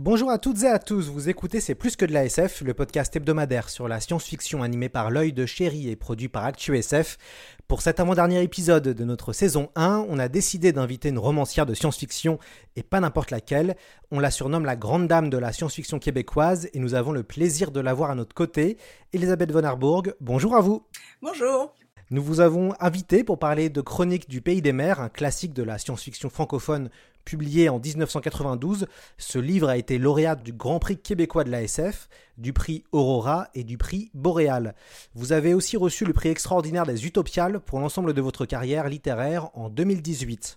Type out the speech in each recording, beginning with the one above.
Bonjour à toutes et à tous, vous écoutez C'est plus que de la SF, le podcast hebdomadaire sur la science-fiction animé par l'œil de chéri et produit par ActuSF. Pour cet avant-dernier épisode de notre saison 1, on a décidé d'inviter une romancière de science-fiction et pas n'importe laquelle. On la surnomme la grande dame de la science-fiction québécoise et nous avons le plaisir de la voir à notre côté. Elisabeth von Arbourg, bonjour à vous. Bonjour. Nous vous avons invité pour parler de Chronique du Pays des Mers, un classique de la science-fiction francophone publié en 1992. Ce livre a été lauréat du Grand Prix québécois de la SF, du prix Aurora et du prix Boréal. Vous avez aussi reçu le prix extraordinaire des Utopiales pour l'ensemble de votre carrière littéraire en 2018.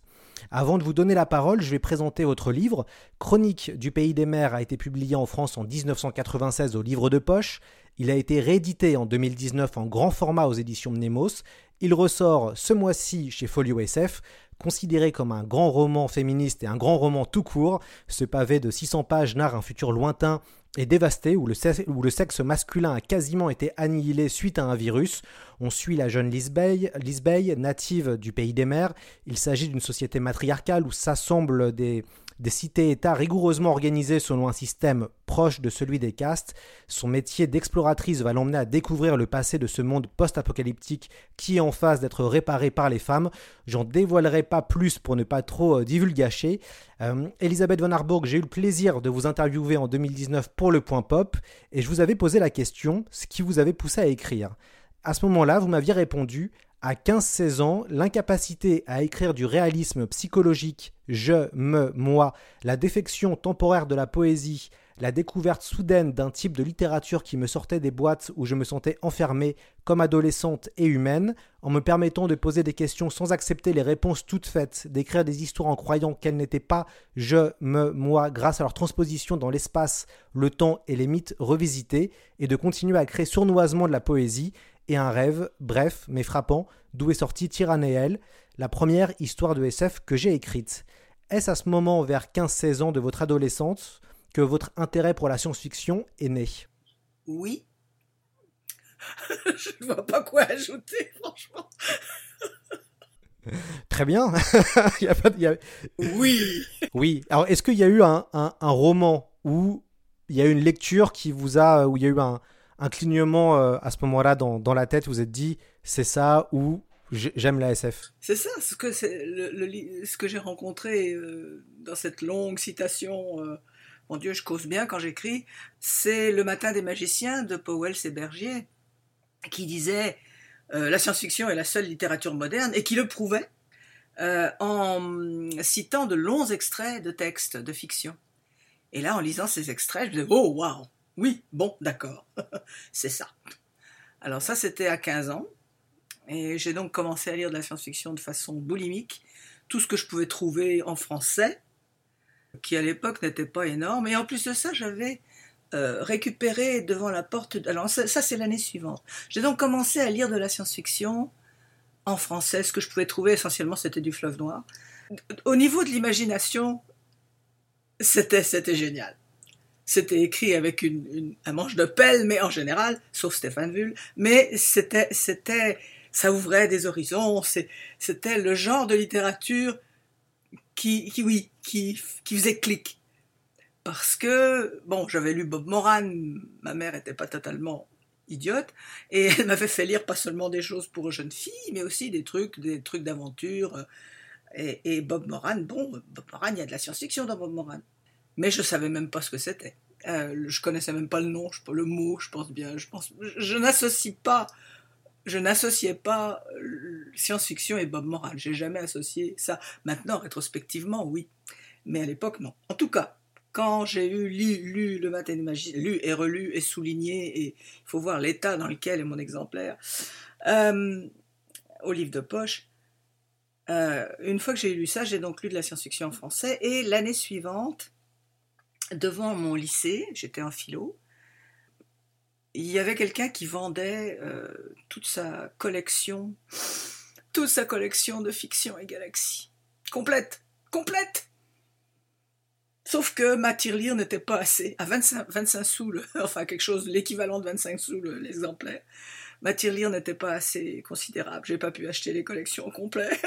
Avant de vous donner la parole, je vais présenter votre livre. Chronique du Pays des Mers a été publié en France en 1996 au livre de poche. Il a été réédité en 2019 en grand format aux éditions Mnemos. Il ressort ce mois-ci chez Folio SF. Considéré comme un grand roman féministe et un grand roman tout court, ce pavé de 600 pages narre un futur lointain et dévasté où le, sexe, masculin a quasiment été annihilé suite à un virus. On suit la jeune Lisbeth, Lisbeth native du pays des mers. Il s'agit d'une société matriarcale où s'assemblent des, des cités-États rigoureusement organisées selon un système proche de celui des castes. Son métier d'exploratrice va l'emmener à découvrir le passé de ce monde post-apocalyptique qui est en phase d'être réparé par les femmes. J'en dévoilerai pas plus pour ne pas trop euh, divulgacher. Euh, Elisabeth von Arburg, j'ai eu le plaisir de vous interviewer en 2019 pour le Point Pop et je vous avais posé la question, ce qui vous avait poussé à écrire. À ce moment-là, vous m'aviez répondu à 15-16 ans, l'incapacité à écrire du réalisme psychologique, je, me, moi, la défection temporaire de la poésie, la découverte soudaine d'un type de littérature qui me sortait des boîtes où je me sentais enfermée comme adolescente et humaine, en me permettant de poser des questions sans accepter les réponses toutes faites, d'écrire des histoires en croyant qu'elles n'étaient pas je, me, moi, grâce à leur transposition dans l'espace, le temps et les mythes revisités, et de continuer à créer sournoisement de la poésie, et un rêve, bref, mais frappant, d'où est sorti Tyrannéel, la première histoire de SF que j'ai écrite. Est-ce à ce moment, vers 15-16 ans de votre adolescence, que votre intérêt pour la science-fiction est né? Oui. Je ne vois pas quoi ajouter, franchement. Très bien. il y a pas, il y a... Oui. Oui. Alors, est-ce qu'il y a eu un, un, un, roman où il y a eu une lecture qui vous a, où il y a eu un, un clignement euh, à ce moment-là dans, dans, la tête, vous êtes dit, c'est ça ou j'aime la SF C'est ça, ce que, j'ai rencontré euh, dans cette longue citation. Euh, mon Dieu, je cause bien quand j'écris. C'est Le Matin des magiciens de Powell et Bergier, qui disait euh, La science-fiction est la seule littérature moderne, et qui le prouvait en citant de longs extraits de textes de fiction. Et là, en lisant ces extraits, je me disais Oh, waouh Oui, bon, d'accord, c'est ça. Alors, ça, c'était à 15 ans. Et j'ai donc commencé à lire de la science-fiction de façon boulimique, tout ce que je pouvais trouver en français, qui à l'époque n'était pas énorme. Et en plus de ça, j'avais euh, récupéré devant la porte. Alors ça, c'est l'année suivante. J'ai donc commencé à lire de la science-fiction en français. Ce que je pouvais trouver essentiellement, c'était du fleuve noir. Au niveau de l'imagination, c'était génial. C'était écrit avec une, un manche de pelle, mais en général, sauf Stéphane Vull, mais c'était ça ouvrait des horizons. C'était le genre de littérature qui, qui oui, qui, qui faisait clic. Parce que, bon, j'avais lu Bob Moran, ma mère n'était pas totalement idiote, et elle m'avait fait lire pas seulement des choses pour jeunes filles, mais aussi des trucs, des trucs d'aventure. Et, et, Bob Moran, bon, Bob Moran, il y a de la science-fiction dans Bob Moran. Mais je savais même pas ce que c'était. Euh, je connaissais même pas le nom, je, le mot, je pense bien. Je pense, je n'associe pas je n'associais pas science-fiction et Bob Moran. J'ai jamais associé ça. Maintenant, rétrospectivement, oui. Mais à l'époque, non. En tout cas, quand j'ai eu lu, Le Matin des Magiciens, lu et relu et souligné, et il faut voir l'état dans lequel est mon exemplaire, euh, au livre de poche, euh, une fois que j'ai lu ça, j'ai donc lu de la science-fiction en français, et l'année suivante, devant mon lycée, j'étais en philo, il y avait quelqu'un qui vendait euh, toute sa collection, toute sa collection de fiction et galaxies. Complète, complète Sauf que ma tirelire n'était pas assez, à 25, 25 sous, le, enfin quelque chose, l'équivalent de 25 sous l'exemplaire. Ma tirelire n'était pas assez considérable, j'ai pas pu acheter les collections complètes.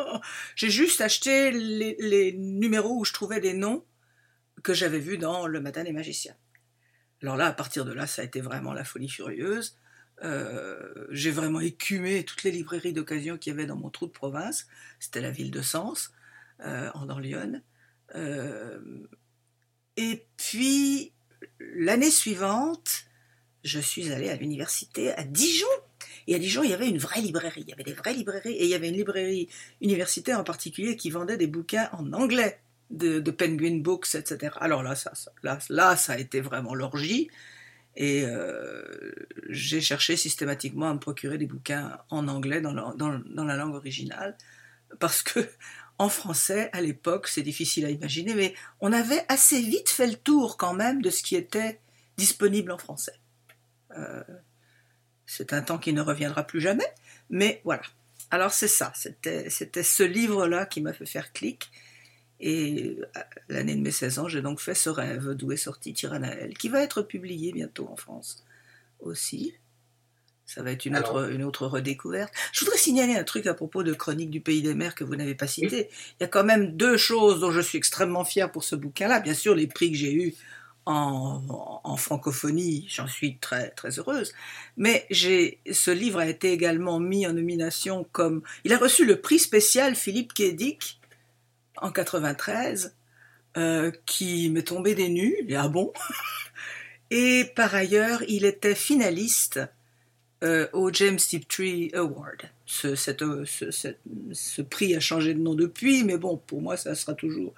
j'ai juste acheté les, les numéros où je trouvais des noms que j'avais vus dans Le Matin des Magiciens. Alors là, à partir de là, ça a été vraiment la folie furieuse. Euh, j'ai vraiment écumé toutes les librairies d'occasion qu'il y avait dans mon trou de province. C'était la ville de Sens, euh, en Orléans. Euh, et puis, l'année suivante, je suis allée à l'université à Dijon. Et à Dijon, il y avait une vraie librairie. Il y avait des vraies librairies. Et il y avait une librairie universitaire en particulier qui vendait des bouquins en anglais de, Penguin Books, etc. Alors là, ça, là, là, ça a été vraiment l'orgie. Et euh, j'ai cherché systématiquement à me procurer des bouquins en anglais dans la, langue originale. Parce que en français, à l'époque, c'est difficile à imaginer, mais on avait assez vite fait le tour quand même de ce qui était disponible en français. Euh, c'est un temps qui ne reviendra plus jamais, mais voilà. Alors c'est ça, c'était ce livre-là qui m'a fait faire clic. Et euh, l'année de mes 16 ans, j'ai donc fait ce rêve d'où est sorti Tyrannael, qui va être publié bientôt en France aussi. Ça va être une, autre, une autre redécouverte. Je voudrais signaler un truc à propos de Chronique du Pays des Mers que vous n'avez pas cité. Il y a quand même deux choses dont je suis extrêmement fier pour ce bouquin-là. Bien sûr, les prix que j'ai eus en, en, francophonie, j'en suis très très heureuse. Mais j'ai, ce livre a été également mis en nomination comme, il a reçu le prix spécial Philippe Kédic en 93 euh, qui m'est tombé des nues. Et ah bon? Et par ailleurs, il était finaliste euh, au James Tiptree Award. Ce, euh, ce, prix a changé de nom depuis, mais bon, pour moi, ça sera toujours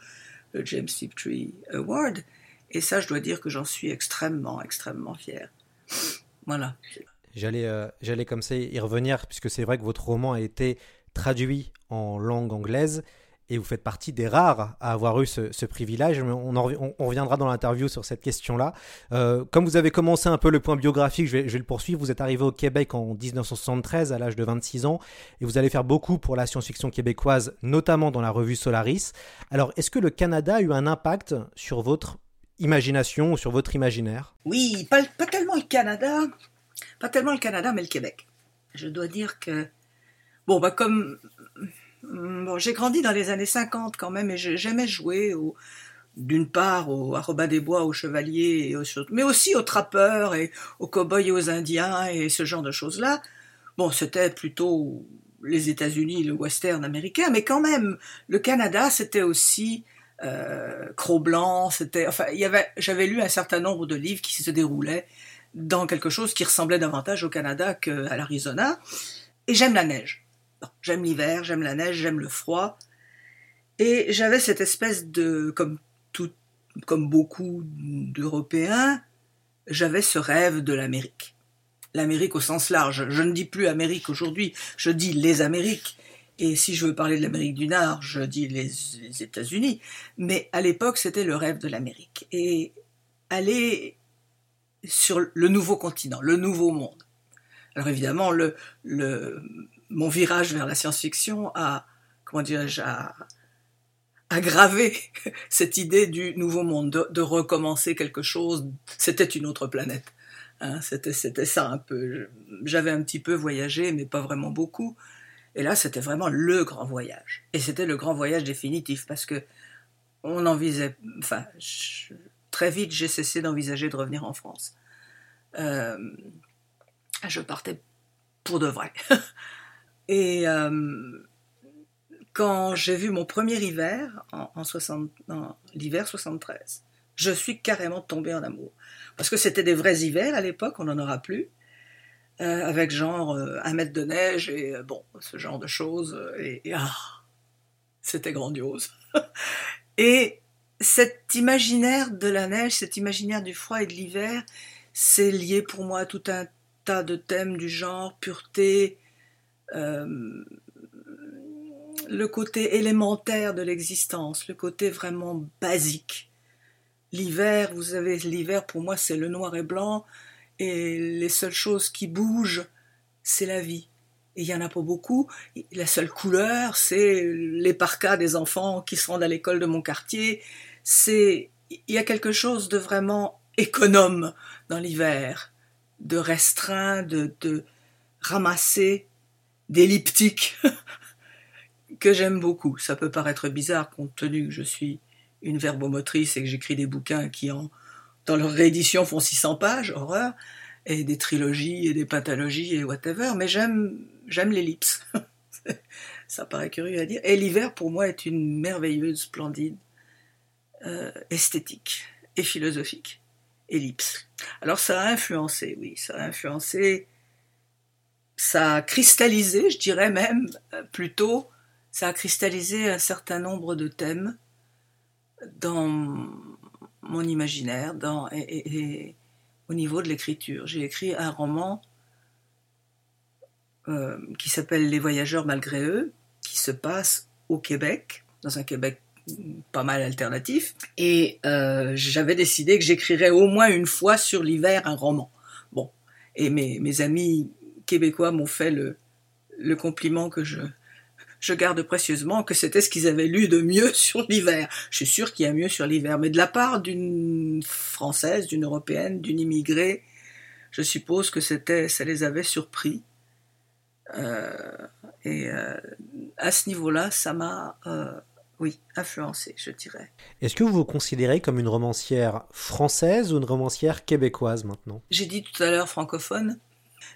le James Tiptree Award. Et ça, je dois dire que j'en suis extrêmement, extrêmement fier. Voilà. J'allais, j'allais comme ça y revenir, puisque c'est vrai que votre roman a été traduit en langue anglaise et vous faites partie des rares à avoir eu ce, privilège. On, on, reviendra dans l'interview sur cette question-là. Euh, comme vous avez commencé un peu le point biographique, je vais, le poursuivre. Vous êtes arrivé au Québec en 1973 à l'âge de 26 ans et vous allez faire beaucoup pour la science-fiction québécoise, notamment dans la revue Solaris. Alors, est-ce que le Canada a eu un impact sur votre imagination ou sur votre imaginaire? Oui, pas, tellement le Canada, pas tellement le Canada, mais le Québec. Je dois dire que, bon, bah comme Mm, bon, j'ai grandi dans les années 50 quand même et j'aimais jouer au, d'une part au à des Bois, aux chevaliers, et aux, mais aussi aux trappeurs et aux cow-boys et aux indiens et ce genre de choses-là. Bon, c'était plutôt les États-Unis, le western américain, mais quand même, le Canada, c'était aussi euh, Cro-Blanc, c'était, y avait, j'avais lu un certain nombre de livres qui se déroulaient dans quelque chose qui ressemblait davantage au Canada qu'à l'Arizona, et j'aime la neige j'aime l'hiver, j'aime la neige, j'aime le froid. Et j'avais cette espèce de, comme tout, comme beaucoup d'Européens, j'avais ce rêve de l'Amérique. L'Amérique au sens large. Je ne dis plus Amérique aujourd'hui, je dis les Amériques. Et si je veux parler de l'Amérique du Nord, je dis les, États-Unis. Mais à l'époque, c'était le rêve de l'Amérique. Et aller sur le nouveau continent, le nouveau monde. Alors évidemment, le, le, mon virage vers la science-fiction a, comment dirais-je, a aggravé cette idée du nouveau monde, de, recommencer quelque chose. C'était une autre planète. Hein, c'était, ça un peu. J'avais un petit peu voyagé, mais pas vraiment beaucoup. Et là, c'était vraiment le grand voyage. Et c'était le grand voyage définitif parce que on envisageait, enfin, très vite, j'ai cessé d'envisager de revenir en France. Euh, je partais pour de vrai. Et euh, quand j'ai vu mon premier hiver, en, l'hiver 73, je suis carrément tombée en amour. Parce que c'était des vrais hivers à l'époque, on n'en aura plus. Euh, avec genre euh, un mètre de neige et bon, ce genre de choses. Et, ah, c'était grandiose. et cet imaginaire de la neige, cet imaginaire du froid et de l'hiver, c'est lié pour moi à tout un tas de thèmes du genre pureté, euh, le côté élémentaire de l'existence, le côté vraiment basique. L'hiver, vous savez, l'hiver pour moi c'est le noir et blanc, et les seules choses qui bougent, c'est la vie. Il n'y en a pas beaucoup. La seule couleur, c'est les parkas des enfants qui se rendent à l'école de mon quartier. C'est, il y a quelque chose de vraiment économe dans l'hiver, de restreint, de, de ramasser, d'elliptique, que j'aime beaucoup. Ça peut paraître bizarre compte tenu que je suis une verbomotrice et que j'écris des bouquins qui, en, dans leur réédition, font 600 pages, horreur, et des trilogies et des pathologies et whatever, mais j'aime, j'aime l'ellipse. Ça paraît curieux à dire. Et l'hiver, pour moi, est une merveilleuse, splendide, euh, esthétique et philosophique ellipse. Alors ça a influencé, oui, ça a influencé, ça a cristallisé, je dirais même euh, plutôt, ça a cristallisé un certain nombre de thèmes dans mon imaginaire, et, au niveau de l'écriture. J'ai écrit un roman euh, qui s'appelle Les voyageurs malgré eux, qui se passe au Québec, dans un Québec pas mal alternatif. Et euh, j'avais décidé que j'écrirais au moins une fois sur l'hiver un roman. Bon, et mes amis québécois m'ont fait le, le compliment que je, je garde précieusement, que c'était ce qu'ils avaient lu de mieux sur l'hiver. Je suis sûr qu'il y a mieux sur l'hiver, mais de la part d'une française, d'une européenne, d'une immigrée, je suppose que c'était, ça les avait surpris. Euh, et euh, à ce niveau-là, ça m'a euh, oui, influencé, je dirais. Est-ce que vous vous considérez comme une romancière française ou une romancière québécoise maintenant? J'ai dit tout à l'heure francophone.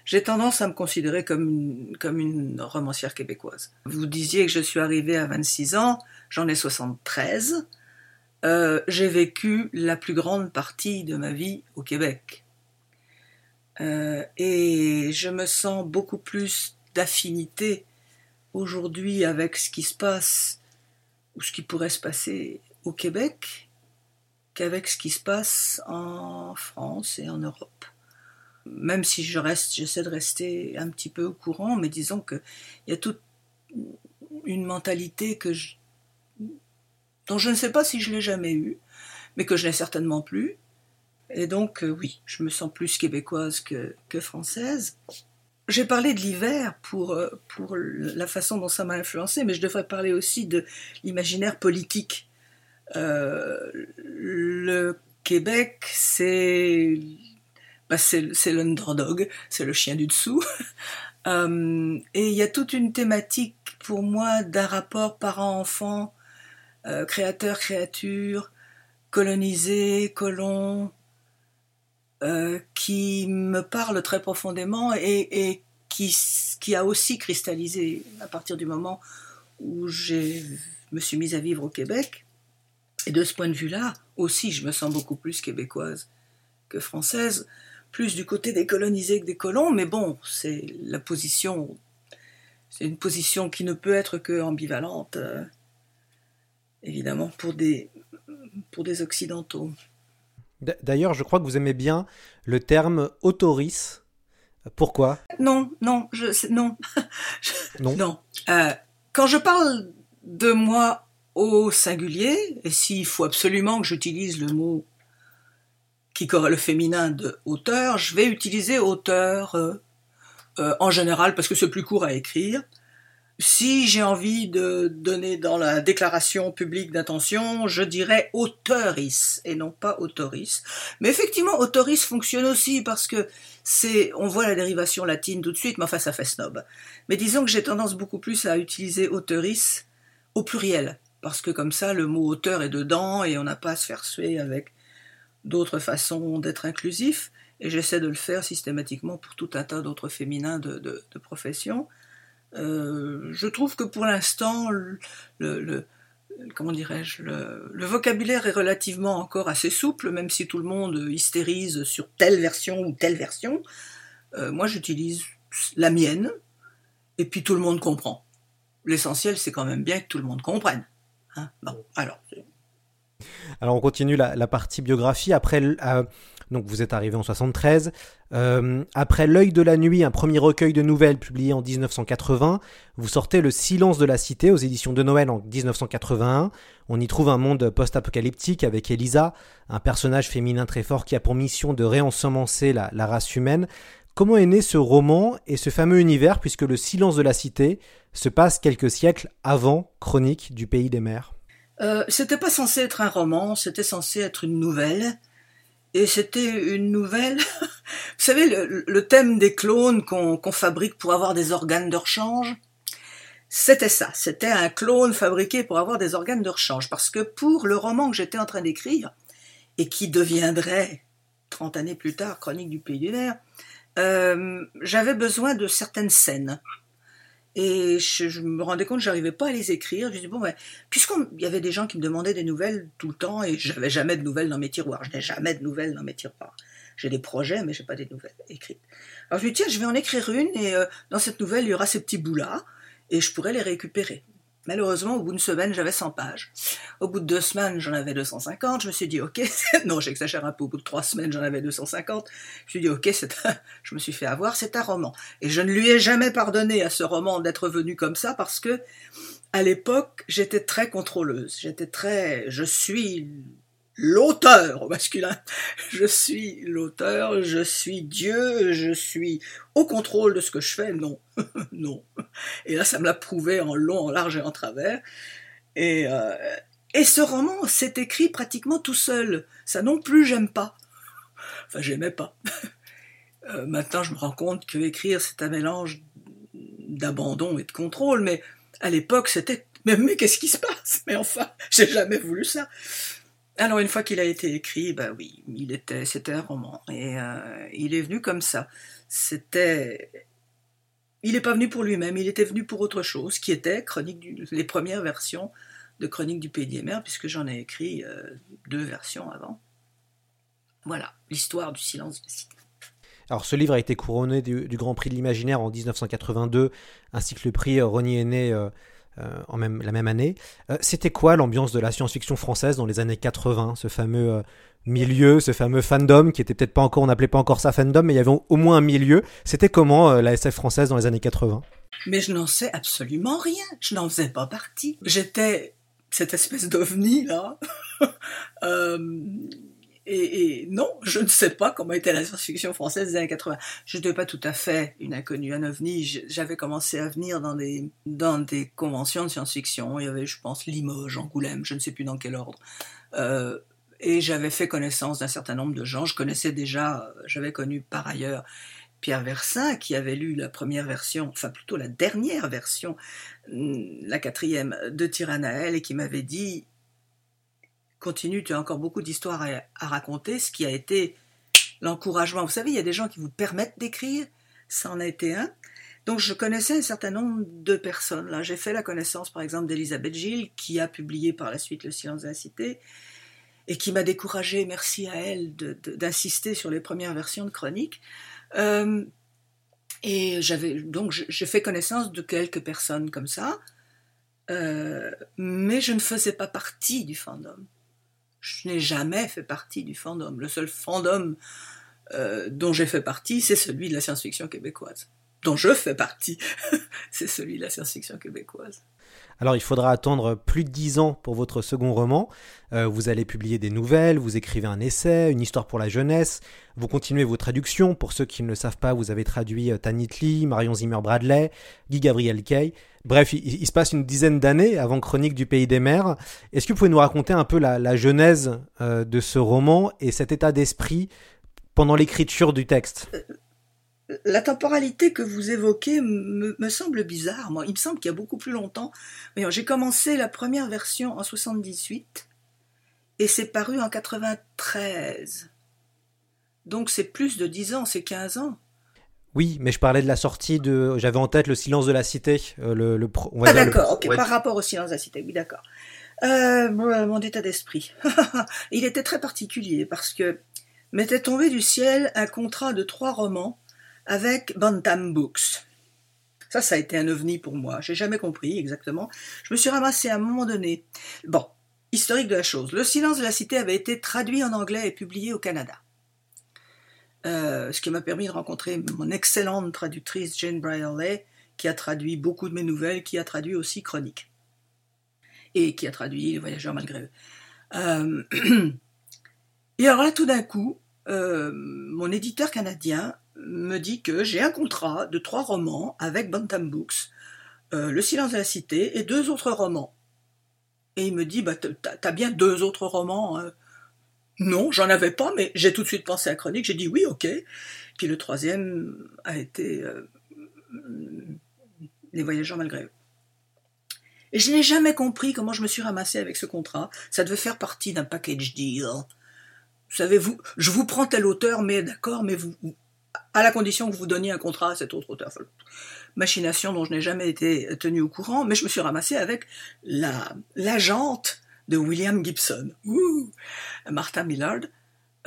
J'ai tendance à me considérer comme une, romancière québécoise. Vous disiez que je suis arrivée à 26 ans, j'en ai 73. Euh, j'ai vécu la plus grande partie de ma vie au Québec. Euh, et je me sens beaucoup plus d'affinité aujourd'hui avec ce qui se passe ou ce qui pourrait se passer au Québec qu'avec ce qui se passe en France et en Europe. Même si je reste, j'essaie de rester un petit peu au courant, mais disons qu'il y a toute une mentalité que dont je ne sais pas si je l'ai jamais eue, mais que je n'ai certainement plus. Et donc, euh, oui, je me sens plus québécoise que, que française. J'ai parlé de l'hiver pour, euh, pour la façon dont ça m'a influencé, mais je devrais parler aussi de l'imaginaire politique. Euh, le Québec, c'est bah c'est l'underdog, c'est le chien du dessous. euh, et il y a toute une thématique pour moi d'un rapport parent-enfant, euh, créateur-créature, colonisé, colon, euh, qui me parle très profondément et, qui, qui, a aussi cristallisé à partir du moment où je me suis mise à vivre au Québec. Et de ce point de vue-là, aussi, je me sens beaucoup plus québécoise que française, plus du côté des colonisés que des colons, mais bon, c'est la position, c'est une position qui ne peut être que ambivalente, euh, évidemment, pour des, pour des Occidentaux. D'ailleurs, je crois que vous aimez bien le terme autoris. Pourquoi? Non, non, je, non. non. non. Euh, quand je parle de moi au singulier, et s'il faut absolument que j'utilise le mot qui correspond le féminin de auteur, je vais utiliser auteur euh, euh, en général parce que c'est plus court à écrire. Si j'ai envie de donner dans la déclaration publique d'intention, je dirais autoris et non pas autoris. Mais effectivement, autoris fonctionne aussi parce que c'est, on voit la dérivation latine tout de suite, mais enfin ça fait snob. Mais disons que j'ai tendance beaucoup plus à utiliser autoris au pluriel parce que comme ça le mot auteur est dedans et on n'a pas à se faire suer avec d'autres façons d'être inclusif. Et j'essaie de le faire systématiquement pour tout un tas d'autres féminins de, de, de professions. Euh, je trouve que pour l'instant, le, le, comment dirais-je, le, le, vocabulaire est relativement encore assez souple, même si tout le monde hystérise sur telle version ou telle version. Euh, moi, j'utilise la mienne, et puis tout le monde comprend. L'essentiel, c'est quand même bien que tout le monde comprenne. Hein bon, alors. Alors on continue la, partie biographie. Après, euh, donc vous êtes arrivé en 73. Euh, après L'œil de la nuit, un premier recueil de nouvelles publié en 1980, vous sortez Le silence de la cité aux éditions de Noël en 1981. On y trouve un monde post-apocalyptique avec Elisa, un personnage féminin très fort qui a pour mission de réensemencer la race humaine. Comment est né ce roman et ce fameux univers puisque Le silence de la cité se passe quelques siècles avant Chronique du pays des mers? Euh, C'était pas censé être un roman, c'était censé être une nouvelle. Et c'était une nouvelle. Vous savez, le, thème des clones qu'on qu'on fabrique pour avoir des organes de rechange, c'était ça. C'était un clone fabriqué pour avoir des organes de rechange. Parce que pour le roman que j'étais en train d'écrire, et qui deviendrait, 30 années plus tard, Chronique du Pays du Nerf, euh, j'avais besoin de certaines scènes. Et je, je me rendais compte que j'arrivais pas à les écrire. Je dis bon, ben, puisqu'il y avait des gens qui me demandaient des nouvelles tout le temps et j'avais jamais de nouvelles dans mes tiroirs. Je n'ai jamais de nouvelles dans mes tiroirs. J'ai des projets, mais j'ai pas des nouvelles écrites. Alors je me dis tiens, je vais en écrire une et euh, dans cette nouvelle il y aura ces petits bouts là et je pourrais les récupérer. Malheureusement, au bout d'une semaine, j'avais 100 pages. Au bout de deux semaines, j'en avais 250. Je me suis dit, ok, non, j'exagère un peu. Au bout de trois semaines, j'en avais 250. Je me suis dit, ok, je me suis fait avoir, c'est un roman. Et je ne lui ai jamais pardonné à ce roman d'être venu comme ça parce que, à l'époque, j'étais très contrôleuse. J'étais très, je suis l'auteur au masculin. Je suis l'auteur, je suis Dieu, je suis au contrôle de ce que je fais. Non, non. Et là, ça me l'a prouvé en long, en large et en travers. Et, euh, et ce roman s'est écrit pratiquement tout seul. Ça non plus, j'aime pas. Enfin, j'aimais pas. Euh, maintenant, je me rends compte que écrire, c'est un mélange d'abandon et de contrôle, mais à l'époque, c'était mais, mais qu'est-ce qui se passe? Mais enfin, j'ai jamais voulu ça. Alors une fois qu'il a été écrit, bah oui, il était, c'était un roman et euh, il est venu comme ça. C'était, il n'est pas venu pour lui-même, il était venu pour autre chose, qui était chronique du, les premières versions de Chronique du Pays des puisque j'en ai écrit euh, deux versions avant. Voilà, l'histoire du silence de la cité. Alors ce livre a été couronné du, Grand Prix de l'Imaginaire en 1982, ainsi que le prix Aîné euh, euh, en même, la même année. Euh, C'était quoi l'ambiance de la science-fiction française dans les années 80, ce fameux euh, milieu, ce fameux fandom qui était peut-être pas encore, on n'appelait pas encore ça fandom, mais il y avait au, moins un milieu. C'était comment euh, la SF française dans les années 80 Mais je n'en sais absolument rien. Je n'en faisais pas partie. J'étais cette espèce d'ovni là. euh, et, non, je ne sais pas comment était la science-fiction française des années 80. Je n'étais pas tout à fait une inconnue, un ovni. J'avais commencé à venir dans des, dans des conventions de science-fiction. Il y avait, je pense, Limoges, Angoulême, je ne sais plus dans quel ordre. Euh, et j'avais fait connaissance d'un certain nombre de gens. Je connaissais déjà, j'avais connu par ailleurs Pierre Versin, qui avait lu la première version, enfin plutôt la dernière version, la quatrième de Tyrannael, et qui m'avait dit continue, tu as encore beaucoup d'histoires à, raconter, ce qui a été l'encouragement. Vous savez, il y a des gens qui vous permettent d'écrire, ça en a été un. Donc je connaissais un certain nombre de personnes. Là, j'ai fait la connaissance, par exemple, d'Elisabeth Gilles, qui a publié par la suite Le silence de la cité, et qui m'a découragé, merci à elle, d'insister sur les premières versions de chroniques. Euh, et j'avais donc j'ai fait connaissance de quelques personnes comme ça, euh, mais je ne faisais pas partie du fandom je n'ai jamais fait partie du fandom. Le seul fandom euh, dont j'ai fait partie, c'est celui de la science-fiction québécoise. Dont je fais partie, c'est celui de la science-fiction québécoise. Alors il faudra attendre plus de dix ans pour votre second roman. Euh, vous allez publier des nouvelles, vous écrivez un essai, une histoire pour la jeunesse, vous continuez vos traductions. Pour ceux qui ne le savent pas, vous avez traduit euh, Tanit Lee, Marion Zimmer Bradley, Guy Gabriel Kay. Bref, il, se passe une dizaine d'années avant Chronique du Pays des Mers. Est-ce que vous pouvez nous raconter un peu la, la genèse euh, de ce roman et cet état d'esprit pendant l'écriture du texte? La temporalité que vous évoquez me, me, semble bizarre. Moi, il me semble qu'il y a beaucoup plus longtemps. J'ai commencé la première version en 78 et c'est paru en 93. Donc c'est plus de 10 ans, c'est 15 ans. Oui, mais je parlais de la sortie de. J'avais en tête le silence de la cité. Euh, le, ah d'accord, le... ok, ouais. par rapport au silence de la cité, oui, d'accord. Euh, mon état d'esprit. il était très particulier parce que m'était tombé du ciel un contrat de trois romans avec Bantam Books. Ça, ça a été un ovni pour moi. J'ai jamais compris exactement. Je me suis ramassé à un moment donné. Bon, Historique de la chose. Le silence de la cité avait été traduit en anglais et publié au Canada. Euh, ce qui m'a permis de rencontrer mon excellente traductrice Jane Brierley, qui a traduit beaucoup de mes nouvelles, qui a traduit aussi Chronique. Et qui a traduit Les Voyageurs malgré eux. Euh, et alors là, tout d'un coup, euh, mon éditeur canadien me dit que j'ai un contrat de trois romans avec Bantam Books, Le silence de la cité et deux autres romans. Et il me dit, bah, t'as bien deux autres romans hein. Non, j'en avais pas, mais j'ai tout de suite pensé à Chronique. J'ai dit oui, ok. Puis le troisième a été euh, Les Voyageurs malgré eux. Et je n'ai jamais compris comment je me suis ramassé avec ce contrat. Ça devait faire partie d'un package deal. Vous savez, vous, je vous prends tel auteur, mais d'accord, mais vous, à la condition que vous donniez un contrat à cet autre auteur. Machination dont je n'ai jamais été tenu au courant, mais je me suis ramassé avec la l'agente de William Gibson, Martha Millard,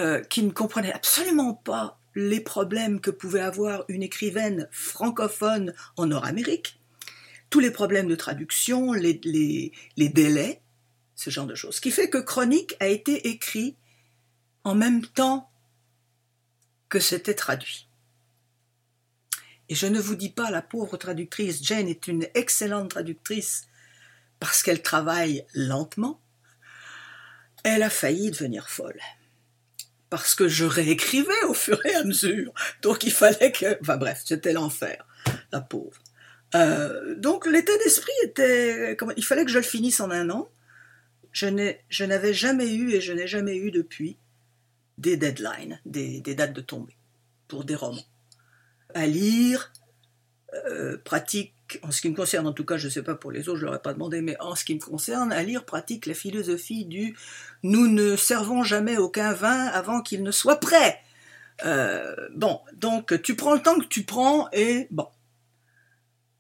euh, qui ne comprenait absolument pas les problèmes que pouvait avoir une écrivaine francophone en Nord-Amérique, tous les problèmes de traduction, les, les, délais, ce genre de choses. Ce qui fait que Chronique a été écrit en même temps que c'était traduit. Et je ne vous dis pas, la pauvre traductrice, Jane est une excellente traductrice parce qu'elle travaille lentement, elle a failli devenir folle. Parce que je réécrivais au fur et à mesure. Donc il fallait que... Enfin bref, c'était l'enfer, la pauvre. Euh, donc l'état d'esprit était... Il fallait que je le finisse en un an. Je n'avais jamais eu, et je n'ai jamais eu depuis, des deadlines, des, dates de tombée pour des romans. À lire, euh, pratique en ce qui me concerne, en tout cas, je ne sais pas pour les autres, je ne leur pas demandé, mais en ce qui me concerne, à lire pratique la philosophie du nous ne servons jamais aucun vin avant qu'il ne soit prêt. Euh, bon, donc tu prends le temps que tu prends et bon.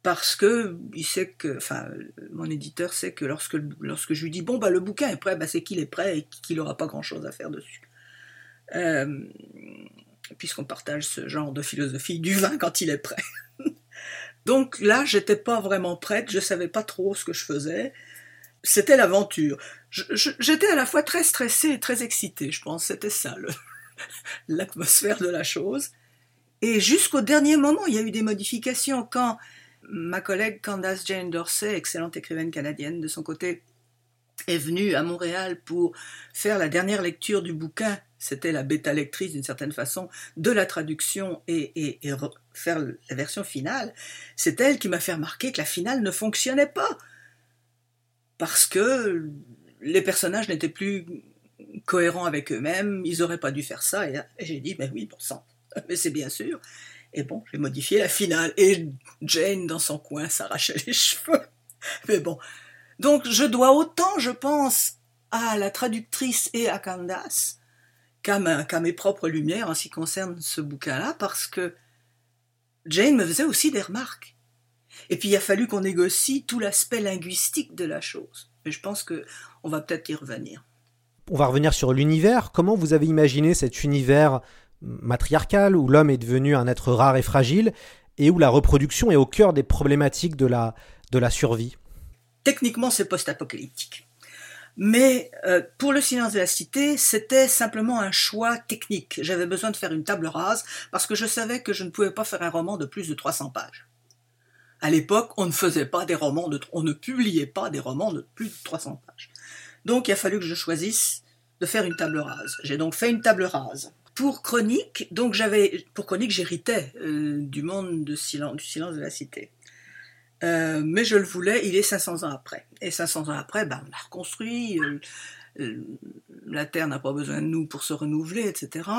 Parce que il sait que, enfin, mon éditeur sait que lorsque, lorsque je lui dis bon, bah le bouquin est prêt, bah, c'est qu'il est prêt et qu'il n'aura pas grand chose à faire dessus. Euh, puisqu'on partage ce genre de philosophie du vin quand il est prêt. Donc là, j'étais pas vraiment prête, je savais pas trop ce que je faisais. C'était l'aventure. J'étais à la fois très stressée et très excitée, je pense. C'était ça, l'atmosphère de la chose. Et jusqu'au dernier moment, il y a eu des modifications quand ma collègue Candace Jane Dorsey, excellente écrivaine canadienne de son côté, est venue à Montréal pour faire la dernière lecture du bouquin c'était la bêta lectrice d'une certaine façon de la traduction et, faire la version finale, c'est elle qui m'a fait remarquer que la finale ne fonctionnait pas. Parce que les personnages n'étaient plus cohérents avec eux-mêmes, ils n'auraient pas dû faire ça. Et, j'ai dit, mais oui, bon sang, mais c'est bien sûr. Et bon, j'ai modifié la finale. Et Jane, dans son coin, s'arrachait les cheveux. Mais bon. Donc, je dois autant, je pense, à la traductrice et à Candace qu'à mes propres lumières en ce qui concerne ce bouquin-là, parce que Jane me faisait aussi des remarques. Et puis il a fallu qu'on négocie tout l'aspect linguistique de la chose. Mais je pense que on va peut-être y revenir. On va revenir sur l'univers. Comment vous avez imaginé cet univers matriarcal où l'homme est devenu un être rare et fragile et où la reproduction est au cœur des problématiques de la, de la survie? Techniquement, c'est post-apocalyptique. Mais euh, pour le silence de la cité, c'était simplement un choix technique. J'avais besoin de faire une table rase parce que je savais que je ne pouvais pas faire un roman de plus de 300 pages. À l'époque, on ne faisait pas des romans de, on ne publiait pas des romans de plus de 300 pages. Donc il a fallu que je choisisse de faire une table rase. J'ai donc fait une table rase. Pour Chronique, donc j'avais, pour Chronique, j'héritais euh, du monde du silence de la cité. Euh, mais je le voulais, il est 500 ans après. Et 500 ans après, ben, on a reconstruit, euh, euh, la Terre n'a pas besoin de nous pour se renouveler, etc.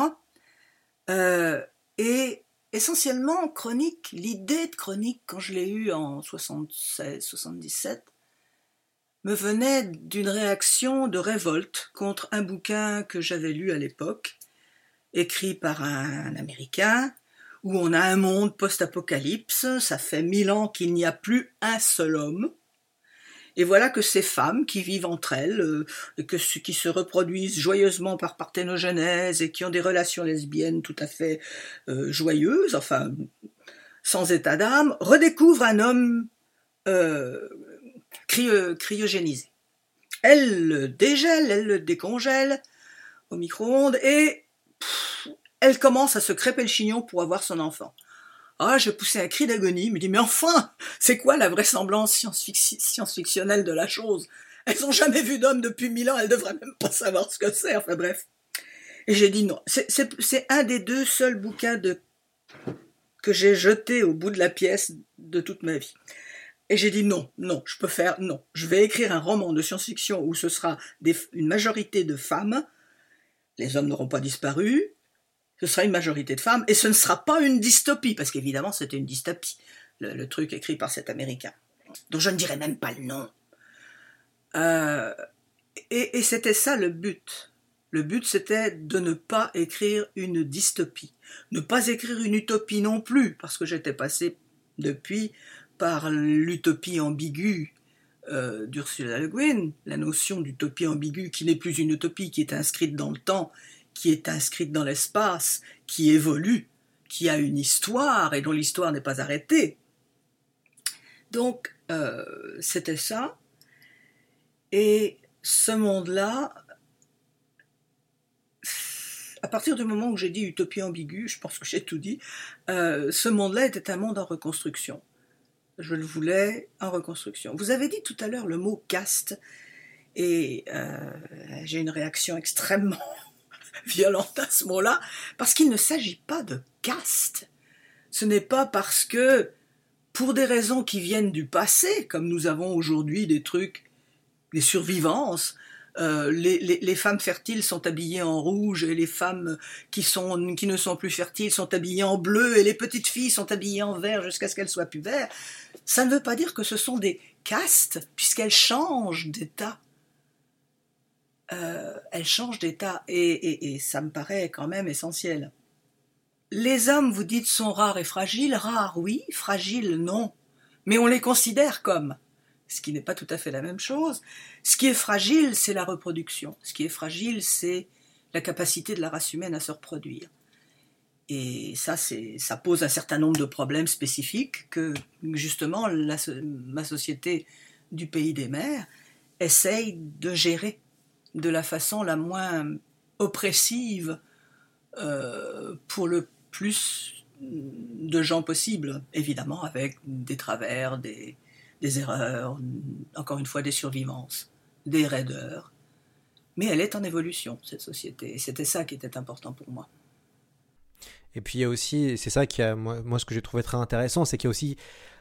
et essentiellement, Chronique, l'idée de Chronique, quand je l'ai eue en 76-77, me venait d'une réaction de révolte contre un bouquin que j'avais lu à l'époque, écrit par un Américain, où on a un monde post-apocalypse, ça fait mille ans qu'il n'y a plus un seul homme. Et voilà que ces femmes qui vivent entre elles, euh, qui se reproduisent joyeusement par parthénogenèse et qui ont des relations lesbiennes tout à fait euh, joyeuses, enfin sans état d'âme, redécouvrent un homme euh, cryogénisé. elle le dégèle, elle le décongèle au micro-ondes et elle commence à se crêper le chignon pour avoir son enfant. Ah, je poussais un cri d'agonie, me dit mais enfin, c'est quoi la vraisemblance science-fictionnelle de la chose? Elles ont jamais vu d'homme depuis mille ans, elles devraient même pas savoir ce que c'est. Enfin bref. Et j'ai dit non. C'est un des deux seuls bouquins que j'ai jeté au bout de la pièce de toute ma vie. Et j'ai dit non, non, je peux faire, non. Je vais écrire un roman de science-fiction où ce sera une majorité de femmes. Les hommes n'auront pas disparu, ce sera une majorité de femmes, et ce ne sera pas une dystopie, parce qu'évidemment c'était une dystopie, le, truc écrit par cet Américain, dont je ne dirai même pas le nom. Euh, et, c'était ça le but. Le but c'était de ne pas écrire une dystopie, ne pas écrire une utopie non plus, parce que j'étais passé depuis par l'utopie ambiguë euh, d'Ursula Le Guin, la notion d'utopie ambiguë qui n'est plus une utopie, qui est inscrite dans le temps qui est inscrite dans l'espace, qui évolue, qui a une histoire et dont l'histoire n'est pas arrêtée. Donc, euh, c'était ça. Et ce monde-là, à partir du moment où j'ai dit utopie ambiguë, je pense que j'ai tout dit, euh, ce monde-là était un monde en reconstruction. Je le voulais en reconstruction. Vous avez dit tout à l'heure le mot caste, et euh, j'ai une réaction extrêmement violente à ce mot-là, parce qu'il ne s'agit pas de caste. Ce n'est pas parce que, pour des raisons qui viennent du passé, comme nous avons aujourd'hui des trucs, des survivances, euh, les, femmes fertiles sont habillées en rouge et les femmes qui, qui ne sont plus fertiles sont habillées en bleu et les petites filles sont habillées en vert jusqu'à ce qu'elles soient plus vertes. Ça ne veut pas dire que ce sont des castes puisqu'elles changent d'état. Euh, elle change d'état et, ça me paraît quand même essentiel. Les hommes, vous dites, sont rares et fragiles. Rares, oui. Fragiles, non. Mais on les considère comme. Ce qui n'est pas tout à fait la même chose. Ce qui est fragile, c'est la reproduction. Ce qui est fragile, c'est la capacité de la race humaine à se reproduire. Et ça, ça pose un certain nombre de problèmes spécifiques que, justement, ma société du pays des mers essaye de gérer de la façon la moins oppressive euh, pour le plus de gens possible, évidemment avec des travers, des, erreurs, encore une fois des survivances, des raideurs. Mais elle est en évolution, cette société, et c'était ça qui était important pour moi. Et puis il y a aussi, c'est ça qui a, moi, ce que j'ai trouvé très intéressant, c'est qu'il y a aussi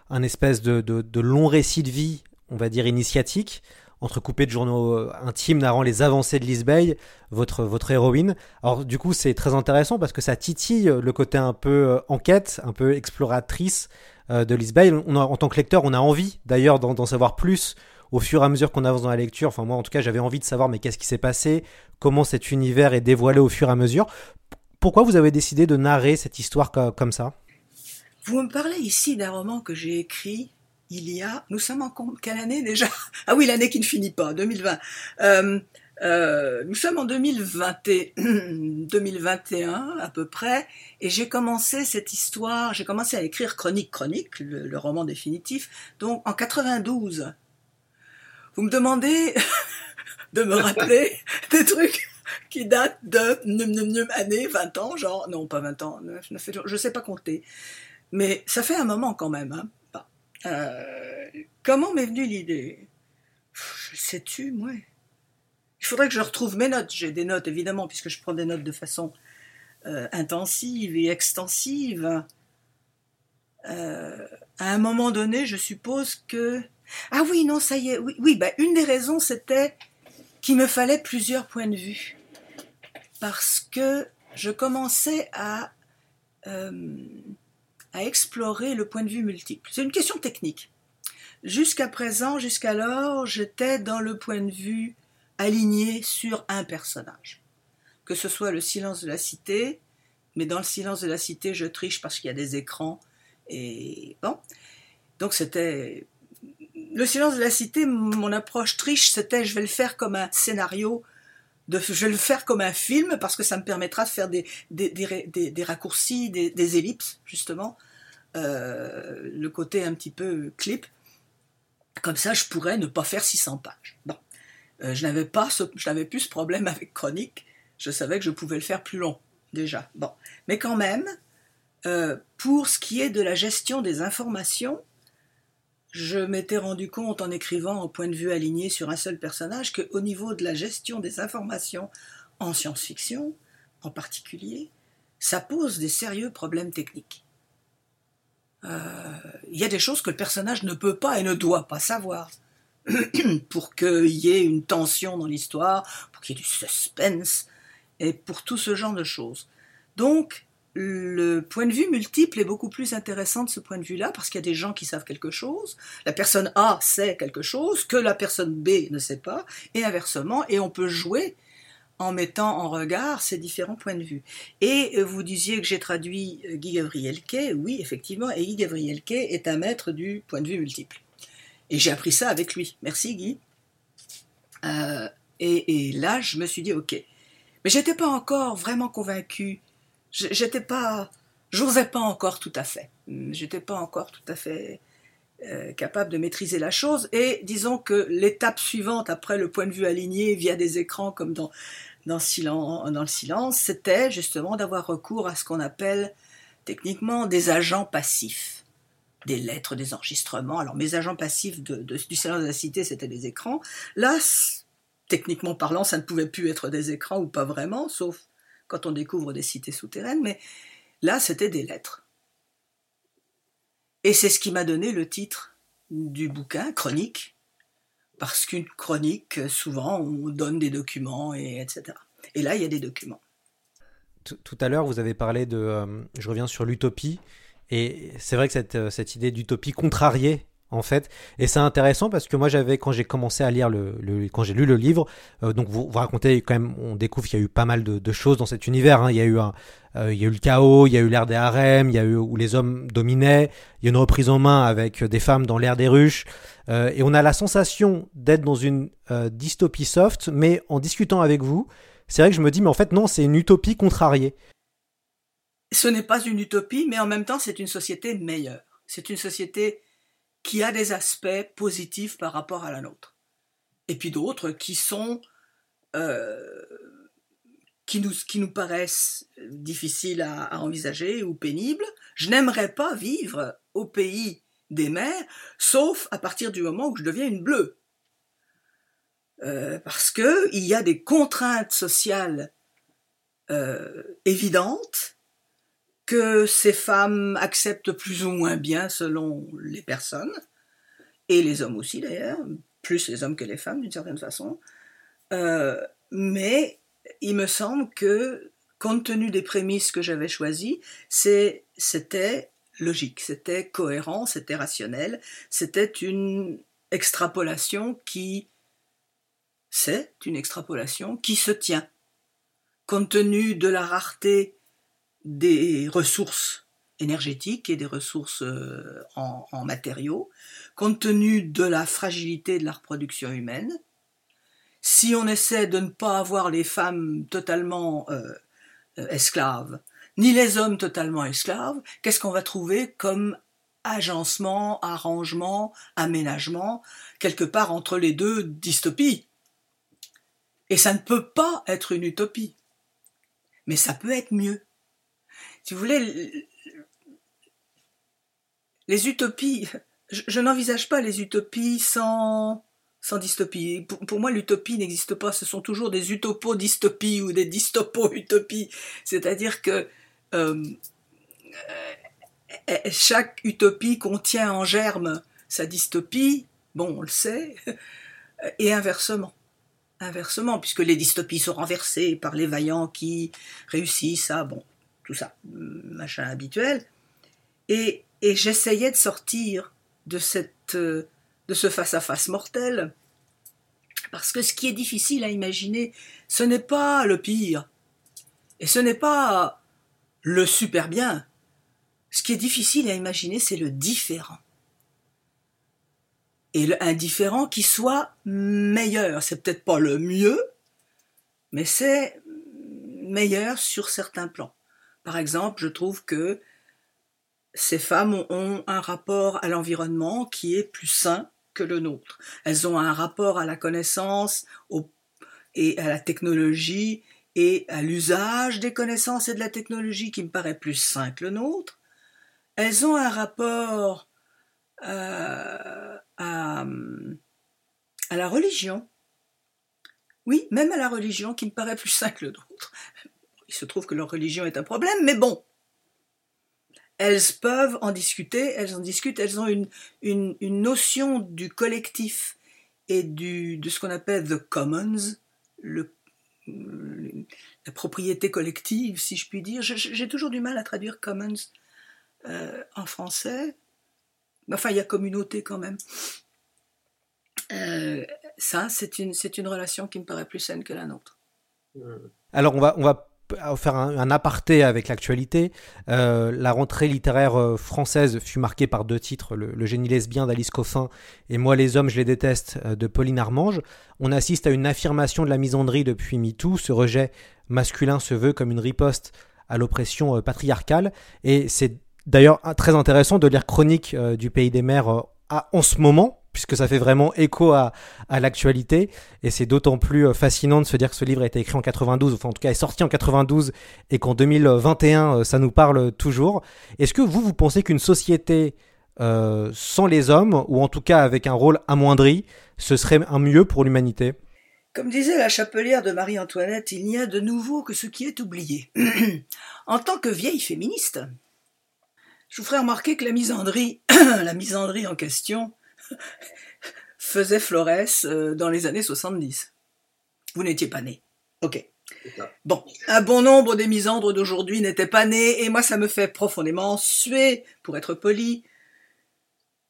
un espèce de, de long récit de vie, on va dire initiatique, entrecoupé de journaux euh, intimes narrant les avancées de Lisbeth, votre, votre héroïne. Alors du coup c'est très intéressant parce que ça titille le côté un peu euh, enquête, un peu exploratrice euh, de Lisbeth. On en tant que lecteur on a envie d'ailleurs d'en savoir plus au fur et à mesure qu'on avance dans la lecture. Enfin moi en tout cas j'avais envie de savoir mais qu'est-ce qui s'est passé, comment cet univers est dévoilé au fur et à mesure? Pourquoi vous avez décidé de narrer cette histoire comme ça? Vous me parlez ici d'un roman que j'ai écrit il y a, nous sommes en quelle année déjà? Ah oui, l'année qui ne finit pas, 2020. Euh, euh, nous sommes en 2020 2021 à peu près, et j'ai commencé cette histoire, j'ai commencé à écrire Chronique Chronique, le, roman définitif, donc en 92. Vous me demandez de me rappeler des trucs qui datent de num, année, 20 ans, genre, non pas 20 ans, je ne sais pas compter. Mais ça fait un moment quand même. Hein. Euh, comment m'est venue l'idée? Je sais-tu, moi Il faudrait que je retrouve mes notes. J'ai des notes, évidemment, puisque je prends des notes de façon euh, intensive et extensive. Euh, à un moment donné, je suppose que... Ah oui, non, ça y est. Oui, oui bah, une des raisons, c'était qu'il me fallait plusieurs points de vue. Parce que je commençais à à explorer le point de vue multiple. C'est une question technique. Jusqu'à présent, jusqu'alors, j'étais dans le point de vue aligné sur un personnage. Que ce soit le silence de la cité, mais dans le silence de la cité, je triche parce qu'il y a des écrans. Et bon. Donc c'était. Le silence de la cité, mon approche triche, c'était je vais le faire comme un scénario, je vais le faire comme un film parce que ça me permettra de faire des, des raccourcis, des, ellipses, justement, euh, le côté un petit peu clip. Comme ça, je pourrais ne pas faire 600 pages. Bon. Euh, je n'avais pas ce, je n'avais plus ce problème avec chronique. Je savais que je pouvais le faire plus long déjà. Bon, mais quand même, euh, pour ce qui est de la gestion des informations, je m'étais rendu compte en écrivant au point de vue aligné sur un seul personnage qu'au niveau de la gestion des informations en science-fiction, en particulier, ça pose des sérieux problèmes techniques. Euh, il y a des choses que le personnage ne peut pas et ne doit pas savoir pour qu'il y ait une tension dans l'histoire, pour qu'il y ait du suspense, et pour tout ce genre de choses. Donc, le point de vue multiple est beaucoup plus intéressant de ce point de vue-là, parce qu'il y a des gens qui savent quelque chose, la personne A sait quelque chose que la personne B ne sait pas, et inversement, et on peut jouer en mettant en regard ces différents points de vue. Et vous disiez que j'ai traduit Guy Gabriel Kay, oui, effectivement, et Guy Gabriel Kay est un maître du point de vue multiple. Et j'ai appris ça avec lui. Merci Guy. Euh, et, là, je me suis dit, ok. Mais j'étais pas encore vraiment convaincu. J'étais pas, j'osais pas encore tout à fait. J'étais pas encore tout à fait euh, capable de maîtriser la chose. Et disons que l'étape suivante, après le point de vue aligné via des écrans comme dans dans, le silence, c'était justement d'avoir recours à ce qu'on appelle techniquement des agents passifs. Des lettres, des enregistrements. Alors mes agents passifs du silence de la cité, c'était des écrans. Là, techniquement parlant, ça ne pouvait plus être des écrans ou pas vraiment, sauf quand on découvre des cités souterraines, mais là, c'était des lettres. Et c'est ce qui m'a donné le titre du bouquin, Chronique, parce qu'une chronique, souvent, on donne des documents, et etc. Et là, il y a des documents. Tout, à l'heure, vous avez parlé de... Euh, je reviens sur l'utopie. Et c'est vrai que cette, euh, cette idée d'utopie contrariée en fait. Et c'est intéressant parce que moi j'avais quand j'ai commencé à lire le, quand j'ai lu le livre, euh, donc vous, vous racontez quand même, on découvre qu'il y a eu pas mal de, choses dans cet univers. Hein. Il y a eu un, euh, il y a eu le chaos, il y a eu l'ère des harems, il y a eu où les hommes dominaient. Il y a une reprise en main avec des femmes dans l'ère des ruches. Euh, et on a la sensation d'être dans une dystopie soft, mais en discutant avec vous, c'est vrai que je me dis mais en fait non, c'est une utopie contrariée. Ce n'est pas une utopie, mais en même temps c'est une société meilleure. C'est une société qui a des aspects positifs par rapport à la nôtre. Et puis d'autres qui sont euh, qui, nous, paraissent difficiles à, envisager ou pénibles. Je n'aimerais pas vivre au pays des mers, sauf à partir du moment où je deviens une bleue. Euh, parce que il y a des contraintes sociales euh, évidentes que ces femmes acceptent plus ou moins bien selon les personnes, et les hommes aussi d'ailleurs, plus les hommes que les femmes d'une certaine façon. Euh, mais il me semble que, compte tenu des prémices que j'avais choisies, c'était logique, c'était cohérent, c'était rationnel, c'était une extrapolation qui, c'est une extrapolation qui se tient. Compte tenu de la rareté des ressources énergétiques et des ressources euh, en, matériaux, compte tenu de la fragilité de la reproduction humaine. Si on essaie de ne pas avoir les femmes totalement euh, euh, esclaves, ni les hommes totalement esclaves, qu'est-ce qu'on va trouver comme agencement, arrangement, aménagement, quelque part entre les deux dystopies? Et ça ne peut pas être une utopie, mais ça peut être mieux si vous voulez, les utopies, je, n'envisage pas les utopies sans, sans dystopie. Pour, moi, l'utopie n'existe pas. Ce sont toujours des utopo-dystopies ou des dystopo-utopies. C'est-à-dire que euh, euh, chaque utopie contient en germe sa dystopie, bon, on le sait, et inversement. Inversement, puisque les dystopies sont renversées par les vaillants qui réussissent à, bon, tout ça, machin habituel. Et, et j'essayais de sortir de, cette, de ce face-à-face mortel, parce que ce qui est difficile à imaginer, ce n'est pas le pire, et ce n'est pas le super bien. Ce qui est difficile à imaginer, c'est le différent. Et le indifférent qui soit meilleur. C'est peut-être pas le mieux, mais c'est meilleur sur certains plans. Par exemple, je trouve que ces femmes ont un rapport à l'environnement qui est plus sain que le nôtre. Elles ont un rapport à la connaissance et à la technologie et à l'usage des connaissances et de la technologie qui me paraît plus sain que le nôtre. Elles ont un rapport euh, à, à la religion. Oui, même à la religion qui me paraît plus sain que le nôtre. Se trouve que leur religion est un problème, mais bon, elles peuvent en discuter, elles en discutent, elles ont une, une, notion du collectif et du, de ce qu'on appelle the commons, la propriété collective, si je puis dire. J'ai toujours du mal à traduire commons euh, en français. Enfin, il y a communauté quand même. Euh, ça, c'est une, une relation qui me paraît plus saine que la nôtre. Alors, on va, on va faire un, aparté avec l'actualité. Euh, la rentrée littéraire euh, française fut marquée par deux titres, le, génie lesbien d'Alice Coffin et Moi les hommes, je les déteste euh, de Pauline Armange. On assiste à une affirmation de la misandrie depuis MeToo. Ce rejet masculin se veut comme une riposte à l'oppression patriarcale. Et c'est d'ailleurs très intéressant de lire Chronique du Pays des Mers en ce moment, puisque ça fait vraiment écho à, l'actualité. Et c'est d'autant plus euh, fascinant de se dire que ce livre a été écrit en 92, enfin en tout cas est sorti en 92, et qu'en 2021, euh, ça nous parle toujours. Est-ce que vous, vous pensez qu'une société euh, sans les hommes, ou en tout cas avec un rôle amoindri, ce serait un mieux pour l'humanité? Comme disait la chapelière de Marie-Antoinette, il n'y a de nouveau que ce qui est oublié. en tant que vieille féministe, je vous ferai remarquer que la misandrie, la misandrie en question, faisait Flores euh, dans les années 70. Vous n'étiez pas né. Ok. Bon, un bon nombre des misandres d'aujourd'hui n'étaient pas nés, et moi ça me fait profondément suer, pour être poli.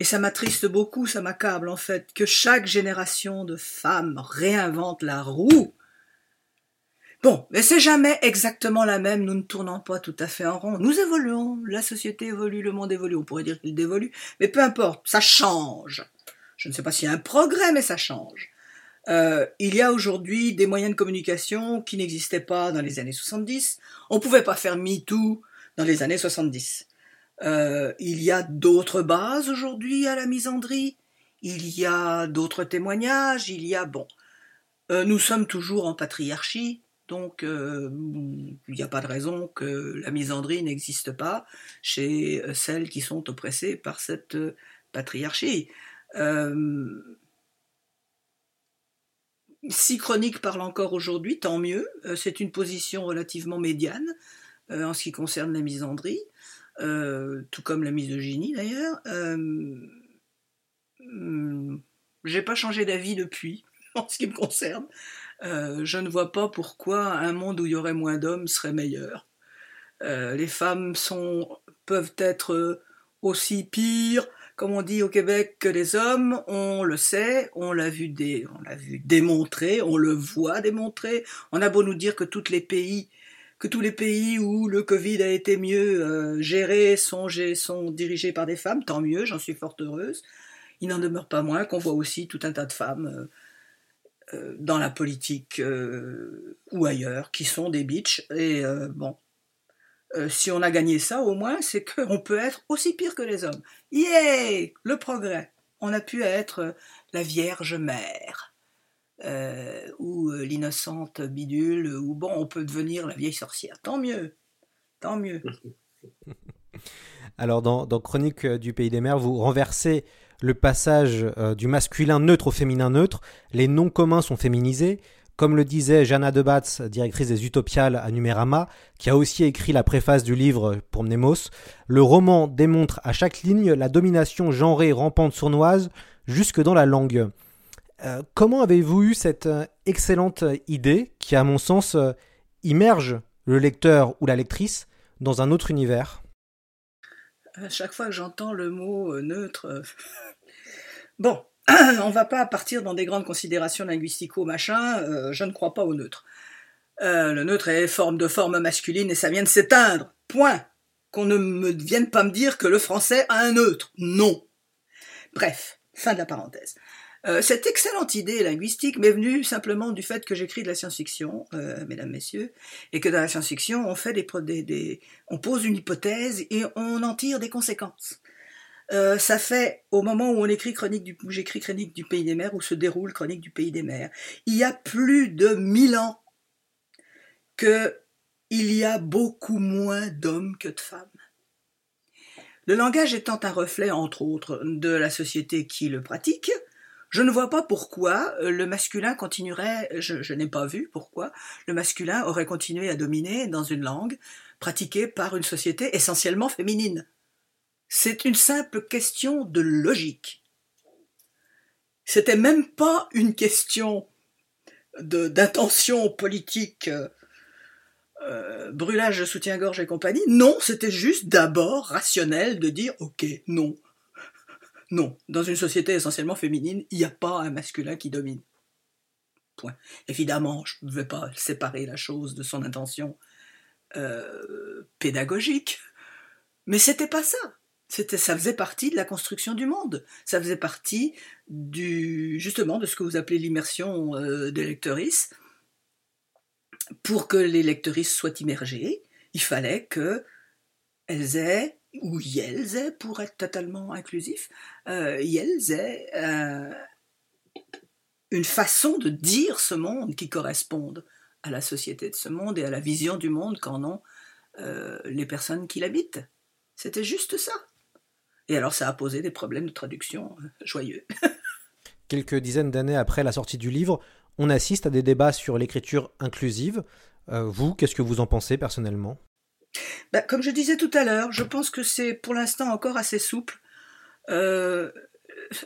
Et ça m'attriste beaucoup, ça m'accable en fait, que chaque génération de femmes réinvente la roue. Bon, mais c'est jamais exactement la même, nous ne tournons pas tout à fait en rond. Nous évoluons, la société évolue, le monde évolue, on pourrait dire qu'il dévolue, mais peu importe, ça change. Je ne sais pas s'il y a un progrès, mais ça change. Euh, il y a aujourd'hui des moyens de communication qui n'existaient pas dans les années 70. On ne pouvait pas faire MeToo dans les années 70. Euh, il y a d'autres bases aujourd'hui à la misandrie. Il y a d'autres témoignages. Il y a, bon, euh, nous sommes toujours en patriarchie. Donc, il n'y a pas de raison que la misandrie n'existe pas chez celles qui sont oppressées par cette patriarchie. Euh, si Chronique parle encore aujourd'hui, tant mieux. Euh, c'est une position relativement médiane euh, en ce qui concerne la misandrie, tout comme la misogynie d'ailleurs. Hmm, j'ai pas changé d'avis depuis en ce qui me concerne. Je ne vois pas pourquoi un monde où il y aurait moins d'hommes serait meilleur. les femmes sont, peuvent être aussi pires, comme on dit au Québec, que les hommes, on le sait, on l'a vu, dé, vu démontrer, on le voit démontrer. On a beau nous dire que tous les pays, que tous les pays où le Covid a été mieux euh, géré sont, sont dirigés par des femmes, tant mieux, j'en suis fort heureuse. Il n'en demeure pas moins qu'on voit aussi tout un tas de femmes euh, euh, dans la politique ou ailleurs qui sont des bitches. Et bon, euh, si on a gagné ça, au moins, c'est qu'on peut être aussi pire que les hommes. Yeah Le progrès. On a pu être euh, la Vierge Mère, euh, ou l'innocente bidule, ou bon, on peut devenir la vieille sorcière. Tant mieux. Tant mieux. Alors, dans, dans, Chronique du Pays des Mers, vous renversez le passage du masculin neutre au féminin neutre. Les noms communs sont féminisés. Comme le disait Jana Debatz, directrice des Utopiales à Numérama, qui a aussi écrit la préface du livre pour Mnemos, le roman démontre à chaque ligne la domination genrée rampante sournoise jusque dans la langue. Euh, comment avez-vous eu cette euh, excellente idée qui, à mon sens, euh, immerge le lecteur ou la lectrice dans un autre univers? Chaque fois que j'entends le mot neutre, bon, on va pas partir dans des grandes considérations linguistico machin, euh, je ne crois pas au neutre. Euh, le neutre est forme de forme masculine et ça vient de s'éteindre. Point. Qu'on ne me vienne pas me dire que le français a un neutre. Non. Bref, fin de la parenthèse. Euh, cette excellente idée linguistique m'est venue simplement du fait que j'écris de la science-fiction, mesdames, messieurs, et que dans la science-fiction, on fait des, des, on pose une hypothèse et on en tire des conséquences. Euh, ça fait au moment où on écrit chronique du, où j'écris chronique du pays des mers, où se déroule chronique du pays des mers. Il y a plus de mille ans que il y a beaucoup moins d'hommes que de femmes. Le langage étant un reflet, entre autres, de la société qui le pratique, je ne vois pas pourquoi euh, le masculin continuerait, je, n'ai pas vu pourquoi, le masculin aurait continué à dominer dans une langue pratiquée par une société essentiellement féminine. C'est une simple question de logique. C'était même pas une question d'intention politique, euh, brûlage de soutien-gorge et compagnie. Non, c'était juste d'abord rationnel de dire ok, non, non. Dans une société essentiellement féminine, il n'y a pas un masculin qui domine. Point. Évidemment, je ne vais pas séparer la chose de son intention euh, pédagogique, mais c'était pas ça. C'était, ça faisait partie de la construction du monde. Ça faisait partie du, justement, de ce que vous appelez l'immersion euh, des lectrices. Pour que les lectrices soient immergées, il fallait que elles aient, ou aient, pour être totalement inclusif, euh, aient euh, une façon de dire ce monde qui corresponde à la société de ce monde et à la vision du monde qu'en ont euh, les personnes qui l'habitent. C'était juste ça. Et alors ça a posé des problèmes de traduction euh, joyeux. Quelques dizaines d'années après la sortie du livre, on assiste à des débats sur l'écriture inclusive. Vous, qu'est-ce que vous en pensez personnellement? Bah, Comme je disais tout à l'heure, je pense que c'est pour l'instant encore assez souple. Euh,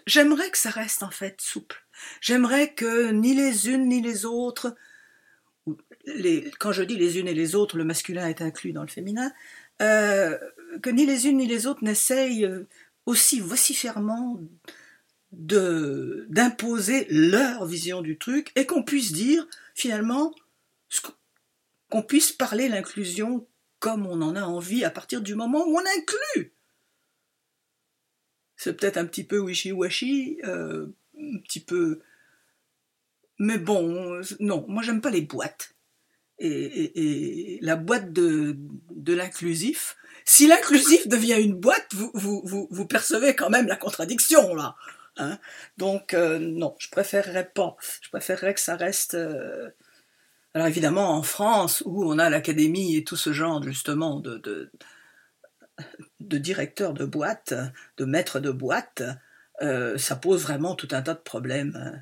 J'aimerais que ça reste en fait souple. J'aimerais que ni les unes ni les autres, quand je dis les unes et les autres, le masculin est inclus dans le féminin, euh, que ni les unes ni les autres n'essayent aussi vocifèrement d'imposer leur vision du truc et qu'on puisse dire finalement qu'on puisse parler l'inclusion comme on en a envie à partir du moment où on inclut. C'est peut-être un petit peu wishy-washy, euh, un petit peu... Mais bon, non, moi j'aime pas les boîtes. Et, la boîte de, l'inclusif, si l'inclusif devient une boîte, vous, percevez quand même la contradiction là. Hein Donc euh, non, je préférerais pas. Je préférerais que ça reste. Euh... Alors évidemment en France où on a l'académie et tout ce genre justement de, de, directeurs de boîtes, de maîtres de boîtes, euh, ça pose vraiment tout un tas de problèmes euh,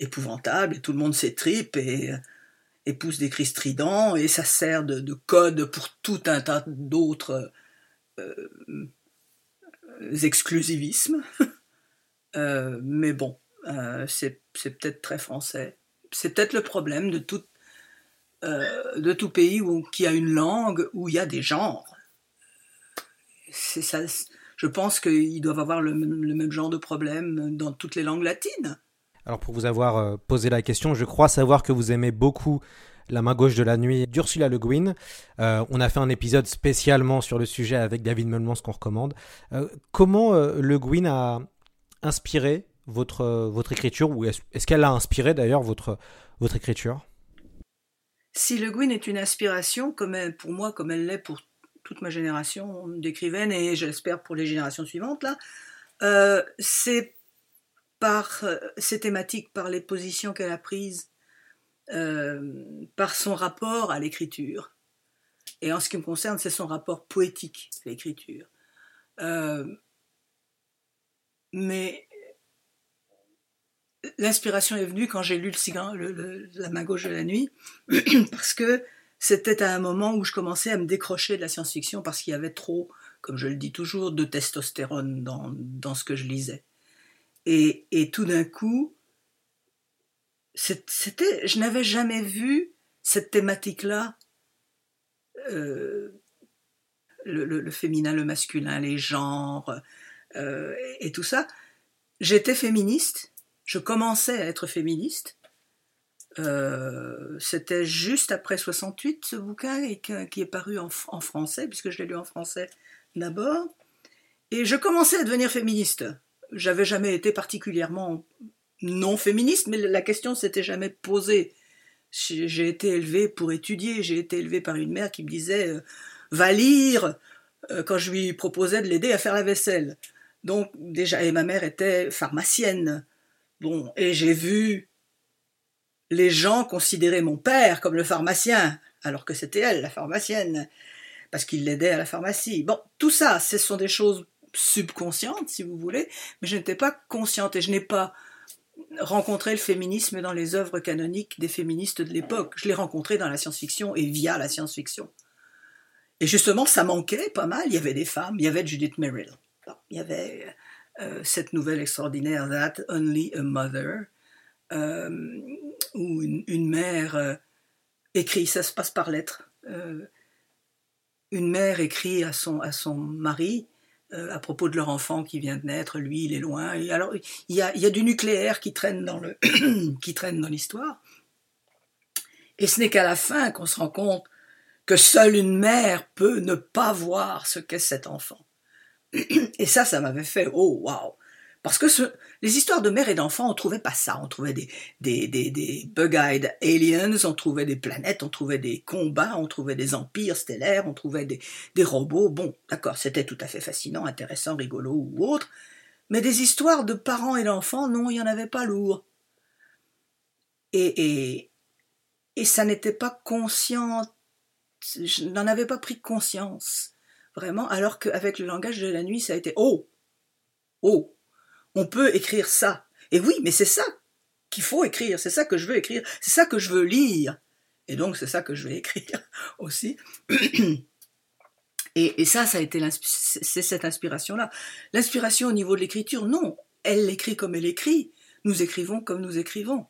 épouvantables et tout le monde s'étripe et, et pousse des cris stridents et ça sert de, de code pour tout un tas d'autres euh, exclusivismes. Euh, mais bon, euh, c'est peut-être très français. C'est peut-être le problème de tout, euh, de tout pays où, qui a une langue où il y a des genres. C'est ça. Je pense qu'ils doivent avoir le, même genre de problème dans toutes les langues latines. Alors pour vous avoir posé la question, je crois savoir que vous aimez beaucoup la main gauche de la nuit d'Ursula Le Guin. Euh, on a fait un épisode spécialement sur le sujet avec David Melmans qu'on recommande. Euh, comment euh, Le Guin a inspiré votre, votre écriture ou est-ce est qu'elle a inspiré d'ailleurs votre, votre écriture? Si Le Guin est une inspiration, comme pour moi, comme elle l'est pour toute ma génération d'écrivaines et j'espère pour les générations suivantes, là, c'est par ces thématiques, par les positions qu'elle a prises, euh, par son rapport à l'écriture. Et en ce qui me concerne, c'est son rapport poétique à l'écriture. Euh, mais l'inspiration est venue quand j'ai lu le cigare, La main gauche de la nuit, parce que c'était à un moment où je commençais à me décrocher de la science-fiction parce qu'il y avait trop, comme je le dis toujours, de testostérone dans, dans ce que je lisais. Et, et tout d'un coup, c'était, je n'avais jamais vu cette thématique-là, euh, le, féminin, le masculin, les genres euh, et, tout ça. J'étais féministe, je commençais à être féministe. Euh, c'était juste après 68 ce bouquin qui est paru en, en français, puisque je l'ai lu en français d'abord. Et je commençais à devenir féministe. J'avais jamais été particulièrement non féministe, mais la question s'était jamais posée. J'ai été élevée pour étudier, j'ai été élevée par une mère qui me disait euh, va lire euh, quand je lui proposais de l'aider à faire la vaisselle. Donc déjà, et ma mère était pharmacienne. Bon, et j'ai vu les gens considérer mon père comme le pharmacien, alors que c'était elle, la pharmacienne, parce qu'il l'aidait à la pharmacie. Bon, tout ça, ce sont des choses subconscientes, si vous voulez, mais je n'étais pas consciente et je n'ai pas rencontré le féminisme dans les œuvres canoniques des féministes de l'époque. Je l'ai rencontré dans la science-fiction et via la science-fiction. Et justement, ça manquait pas mal. Il y avait des femmes, il y avait Judith Merrill, il y avait euh, cette nouvelle extraordinaire That Only a Mother, euh, où une, mère euh, écrit, ça se passe par lettre, une mère écrit à son, à son mari à propos de leur enfant qui vient de naître, lui il est loin. Et alors il y a, y a du nucléaire qui traîne dans l'histoire. Et ce n'est qu'à la fin qu'on se rend compte que seule une mère peut ne pas voir ce qu'est cet enfant. Et ça, ça m'avait fait oh waouh parce que ce, les histoires de mère et d'enfant, on trouvait pas ça. On trouvait des, des, des, des bug-eyed aliens, on trouvait des planètes, on trouvait des combats, on trouvait des empires stellaires, on trouvait des, des robots. Bon, d'accord, c'était tout à fait fascinant, intéressant, rigolo ou autre. Mais des histoires de parents et d'enfants, non, il n'y en avait pas lourd. Et, et, et ça n'était pas conscient, je n'en avais pas pris conscience, vraiment, alors qu'avec le langage de la nuit, ça a été oh, oh, on peut écrire ça. Et oui, mais c'est ça qu'il faut écrire, c'est ça que je veux écrire, c'est ça que je veux lire. Et donc c'est ça que je vais écrire aussi. Et, ça, a été c'est cette inspiration-là. L'inspiration au niveau de l'écriture, non, elle l'écrit comme elle écrit. Nous écrivons comme nous écrivons.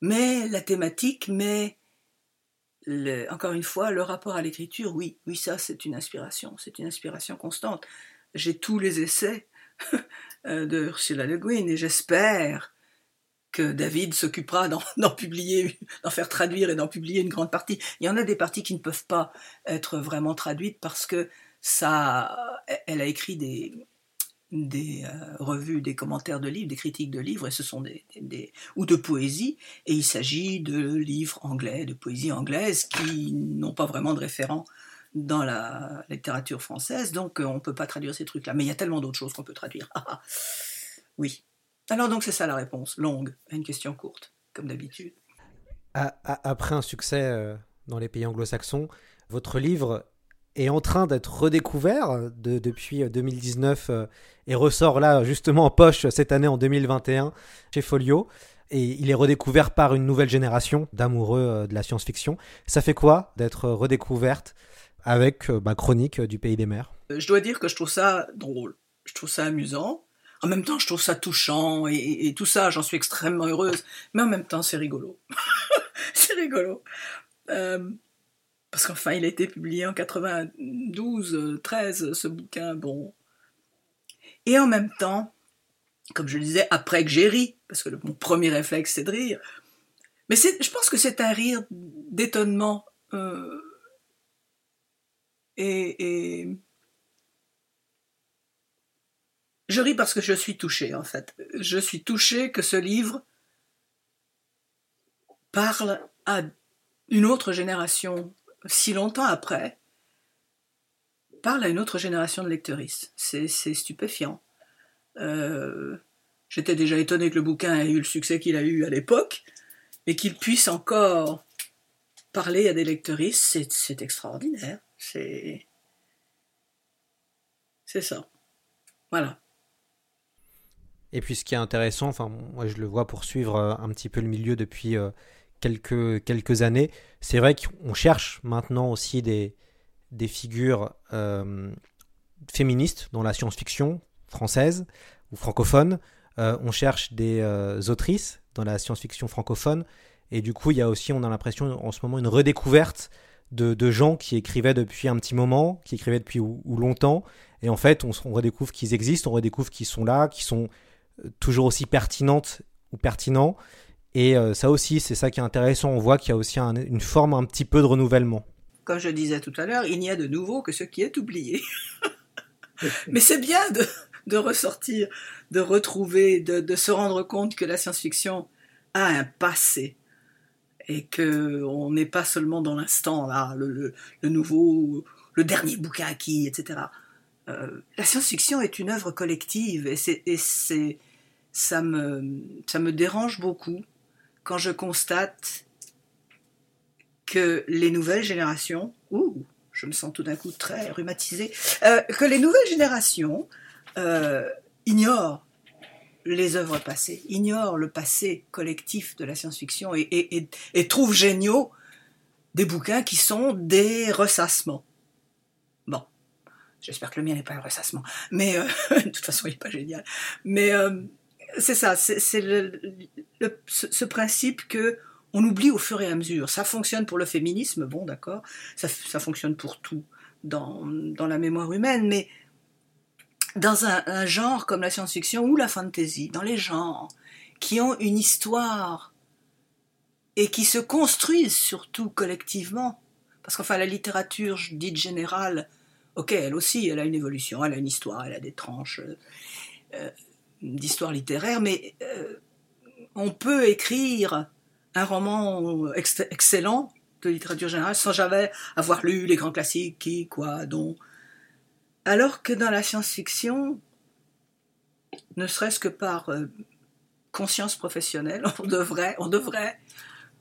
Mais la thématique, mais encore une fois, le rapport à l'écriture, oui, oui, ça c'est une inspiration, c'est une inspiration constante. J'ai tous les essais Euh, de Ursula Le Guin et j'espère que David s'occupera d'en publier, d'en faire traduire et d'en publier une grande partie. Il y en a des parties qui ne peuvent pas être vraiment traduites parce que ça, elle a écrit des, des euh, revues, des commentaires de livres, des critiques de livres, et ce sont des, ou de poésie, et il s'agit de livres anglais, de poésie anglaise qui n'ont pas vraiment de référent dans la littérature française, donc euh, on ne peut pas traduire ces trucs-là. Mais il y a tellement d'autres choses qu'on peut traduire. Ah, ah. oui. Alors donc c'est ça la réponse, longue à une question courte, comme d'habitude. Après un succès euh, dans les pays anglo-saxons, votre livre est en train d'être redécouvert depuis 2019 euh, et ressort là justement en poche cette année en 2021 chez Folio. Et il est redécouvert par une nouvelle génération d'amoureux de la science-fiction. Ça fait quoi d'être redécouverte avec ma euh, chronique euh, du Pays des Mers? Euh, je dois dire que je trouve ça drôle, je trouve ça amusant. En même temps, je trouve ça touchant et, tout ça, j'en suis extrêmement heureuse. Mais en même temps, c'est rigolo. c'est rigolo. Parce qu'enfin, il a été publié en 92, 13, ce bouquin. Bon. Et en même temps, comme je le disais, après que j'ai ri, parce que mon premier réflexe, c'est de rire. Mais je pense que c'est un rire d'étonnement. Et, je ris parce que je suis touchée, en fait. Je suis touchée que ce livre parle à une autre génération, si longtemps après, parle à une autre génération de lectrices. C'est stupéfiant. Euh, j'étais déjà étonnée que le bouquin ait eu le succès qu'il a eu à l'époque, et qu'il puisse encore parler à des lectrices, c'est extraordinaire. C'est. C'est ça. Voilà. Et puis ce qui est intéressant, enfin moi je le vois poursuivre euh, un petit peu le milieu depuis euh, quelques, quelques années, c'est vrai qu'on cherche maintenant aussi des, des figures euh, féministes dans la science-fiction française ou francophone. on cherche des autrices dans la science-fiction francophone. Et du coup, il y a aussi, on a l'impression en ce moment, une redécouverte de, gens qui écrivaient depuis un petit moment, qui écrivaient depuis ou, longtemps. Et en fait, on, redécouvre qu'ils existent, on redécouvre qu'ils sont là, qu'ils sont euh, toujours aussi pertinentes ou pertinents. Et euh, ça aussi, c'est ça qui est intéressant. On voit qu'il y a aussi une forme un petit peu de renouvellement. Comme je disais tout à l'heure, il n'y a de nouveau que ce qui est oublié. Mais c'est bien de, ressortir, de retrouver, de se rendre compte que la science-fiction a un passé et que on n'est pas seulement dans l'instant là, le, nouveau, le dernier bouquin acquis, etc. euh, la science-fiction est une œuvre collective et, c'est, et c'est, ça, me, ça me dérange beaucoup quand je constate que les nouvelles générations, ouh, je me sens tout d'un coup très rhumatisée, euh, que les nouvelles générations euh, ignorent les œuvres passées, ignorent le passé collectif de la science-fiction et, et, trouvent géniaux des bouquins qui sont des ressassements. Bon, j'espère que le mien n'est pas un ressassement, mais euh, de toute façon il n'est pas génial. Mais c'est ça, c'est le, ce, principe que on oublie au fur et à mesure. Ça fonctionne pour le féminisme, bon d'accord, ça, fonctionne pour tout dans, dans, la mémoire humaine, mais dans un, genre comme la science-fiction ou la fantasy, dans les genres qui ont une histoire et qui se construisent surtout collectivement, parce qu'enfin la littérature dite générale, ok, elle aussi, elle a une évolution, elle a une histoire, elle a des tranches euh, d'histoire littéraire, mais euh, on peut écrire un roman ex excellent de littérature générale sans jamais avoir lu les grands classiques, qui, quoi, dont. Alors que dans la science-fiction, ne serait-ce que par euh, conscience professionnelle, on devrait, on devrait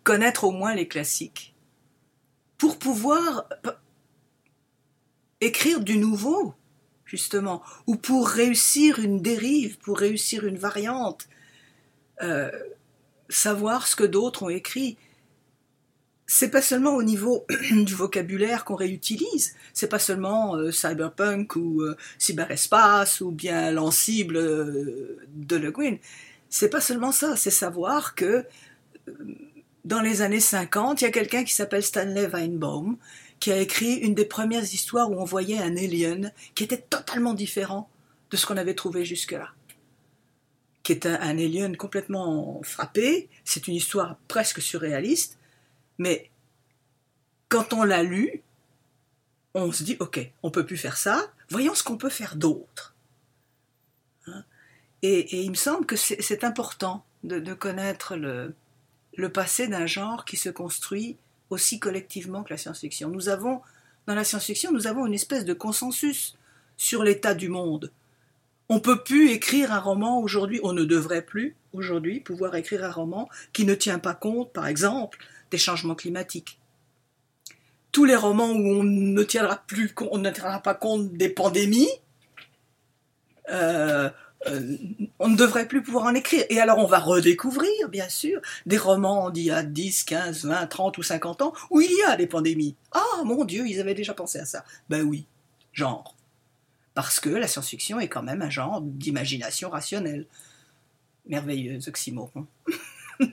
connaître au moins les classiques pour pouvoir écrire du nouveau, justement, ou pour réussir une dérive, pour réussir une variante. Euh, savoir ce que d'autres ont écrit. C'est pas seulement au niveau du vocabulaire qu'on réutilise, c'est pas seulement euh, cyberpunk ou euh, cyberespace ou bien l'encible de Le Guin. C'est pas seulement ça, c'est savoir que dans les années 50, il y a quelqu'un qui s'appelle Stanley Weinbaum qui a écrit une des premières histoires où on voyait un alien qui était totalement différent de ce qu'on avait trouvé jusque-là qui est un, un alien complètement frappé. C'est une histoire presque surréaliste, mais quand on l'a lu, on se dit ok, on peut plus faire ça. Voyons ce qu'on peut faire d'autre. Hein et, il me semble que c'est important de, connaître le passé d'un genre qui se construit aussi collectivement que la science-fiction. Nous avons, dans la science-fiction, nous avons une espèce de consensus sur l'état du monde. On peut plus écrire un roman aujourd'hui, on ne devrait plus aujourd'hui pouvoir écrire un roman qui ne tient pas compte, par exemple, des changements climatiques. Tous les romans où on ne tiendra plus, on ne tiendra pas compte des pandémies, euh, euh, on ne devrait plus pouvoir en écrire. Et alors on va redécouvrir, bien sûr, des romans d'il y a 10, 15, 20, 30 ou 50 ans où il y a des pandémies. Ah mon Dieu, ils avaient déjà pensé à ça. Ben oui, genre parce que la science-fiction est quand même un genre d'imagination rationnelle. Merveilleux oxymoron.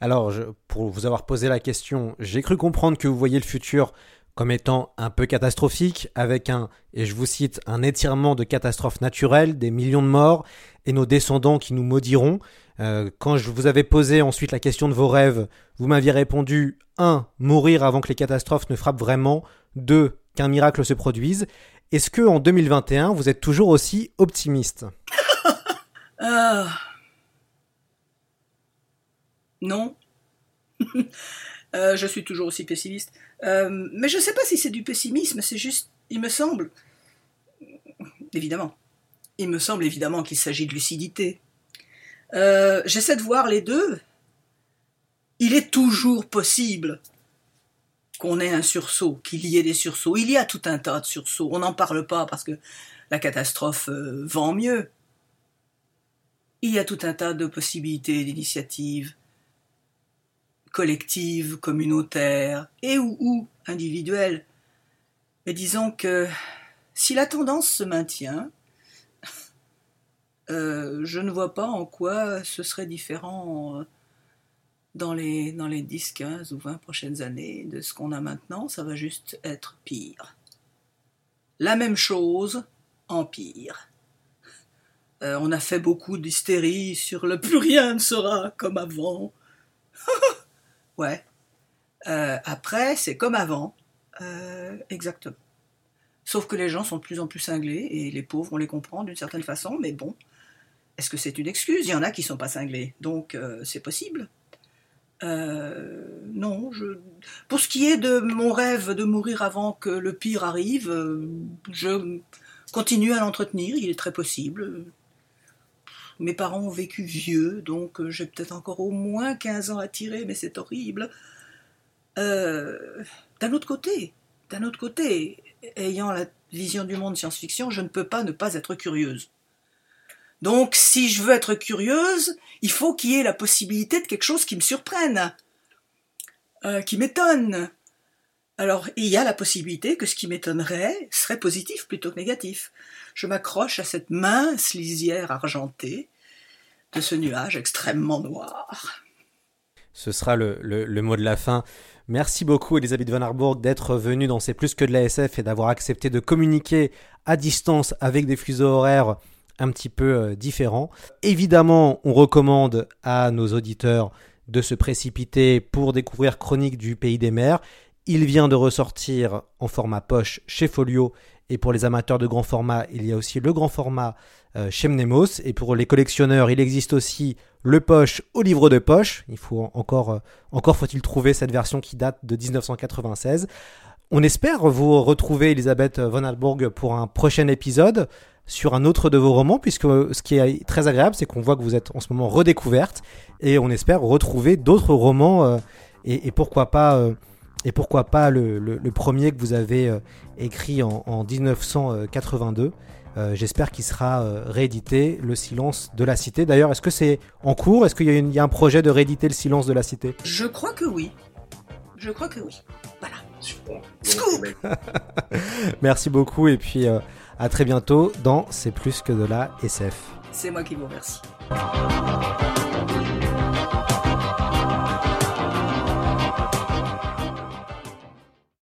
Alors, pour vous avoir posé la question, j'ai cru comprendre que vous voyez le futur comme étant un peu catastrophique, avec un, et je vous cite, un étirement de catastrophes naturelles, des millions de morts, et nos descendants qui nous maudiront. Euh, quand je vous avais posé ensuite la question de vos rêves, vous m'aviez répondu 1. Mourir avant que les catastrophes ne frappent vraiment. 2. Qu'un miracle se produise. Est-ce que en 2021, vous êtes toujours aussi optimiste? Euh... Non. euh, je suis toujours aussi pessimiste. Euh, mais je ne sais pas si c'est du pessimisme, c'est juste, il me semble, évidemment, il me semble évidemment qu'il s'agit de lucidité. Euh, J'essaie de voir les deux. Il est toujours possible qu'on ait un sursaut, qu'il y ait des sursauts. Il y a tout un tas de sursauts. On n'en parle pas parce que la catastrophe euh, vend mieux. Il y a tout un tas de possibilités d'initiatives collectives, communautaires et ou, ou individuelles. Mais disons que si la tendance se maintient, euh, je ne vois pas en quoi ce serait différent. Euh, dans les, dans les 10, 15 ou 20 prochaines années de ce qu'on a maintenant, ça va juste être pire. La même chose en pire. Euh, on a fait beaucoup d'hystérie sur le plus rien ne sera comme avant. ouais. Euh, après, c'est comme avant. Euh, exactement. Sauf que les gens sont de plus en plus cinglés et les pauvres, on les comprend d'une certaine façon, mais bon, est-ce que c'est une excuse? Il y en a qui sont pas cinglés, donc euh, c'est possible. Non, pour ce qui est de mon rêve de mourir avant que le pire arrive, je continue à l'entretenir, il est très possible. Mes parents ont vécu vieux, donc euh, j'ai peut-être encore au moins 15 ans à tirer, mais c'est horrible. d'un autre côté, d'un autre côté, ayant la vision du monde science-fiction, je ne peux pas ne pas être curieuse. Donc, si je veux être curieuse, il faut qu'il y ait la possibilité de quelque chose qui me surprenne, euh, qui m'étonne. Alors, il y a la possibilité que ce qui m'étonnerait serait positif plutôt que négatif. Je m'accroche à cette mince lisière argentée de ce nuage extrêmement noir. Ce sera le, mot de la fin. Merci beaucoup Elisabeth Van Arburg d'être venue dans C'est plus que de la SF et d'avoir accepté de communiquer à distance avec des fuseaux horaires un petit peu euh, différents. Évidemment, on recommande à nos auditeurs de se précipiter pour découvrir Chronique du Pays des Mers. Il vient de ressortir en format poche chez Folio et pour les amateurs de grand format, il y a aussi le grand format euh, chez Mnemos. Et pour les collectionneurs, il existe aussi le poche au livre de poche. Il faut encore, euh, encore faut-il trouver cette version qui date de 1996. On espère vous retrouver, Elisabeth von Alborg, pour un prochain épisode sur un autre de vos romans, puisque ce qui est très agréable, c'est qu'on voit que vous êtes en ce moment redécouverte, et on espère retrouver d'autres romans, euh, et, pourquoi pas, et pourquoi pas le, premier que vous avez écrit en, en 1982. Euh, j'espère qu'il sera euh, réédité, Le silence de la cité. D'ailleurs, est-ce que c'est en cours? Est-ce qu'il y, a un projet de rééditer Le silence de la cité? Je crois que oui. Je crois que oui. Voilà. Super. Merci beaucoup et puis euh, à très bientôt dans C'est plus que de la SF. C'est moi qui vous remercie.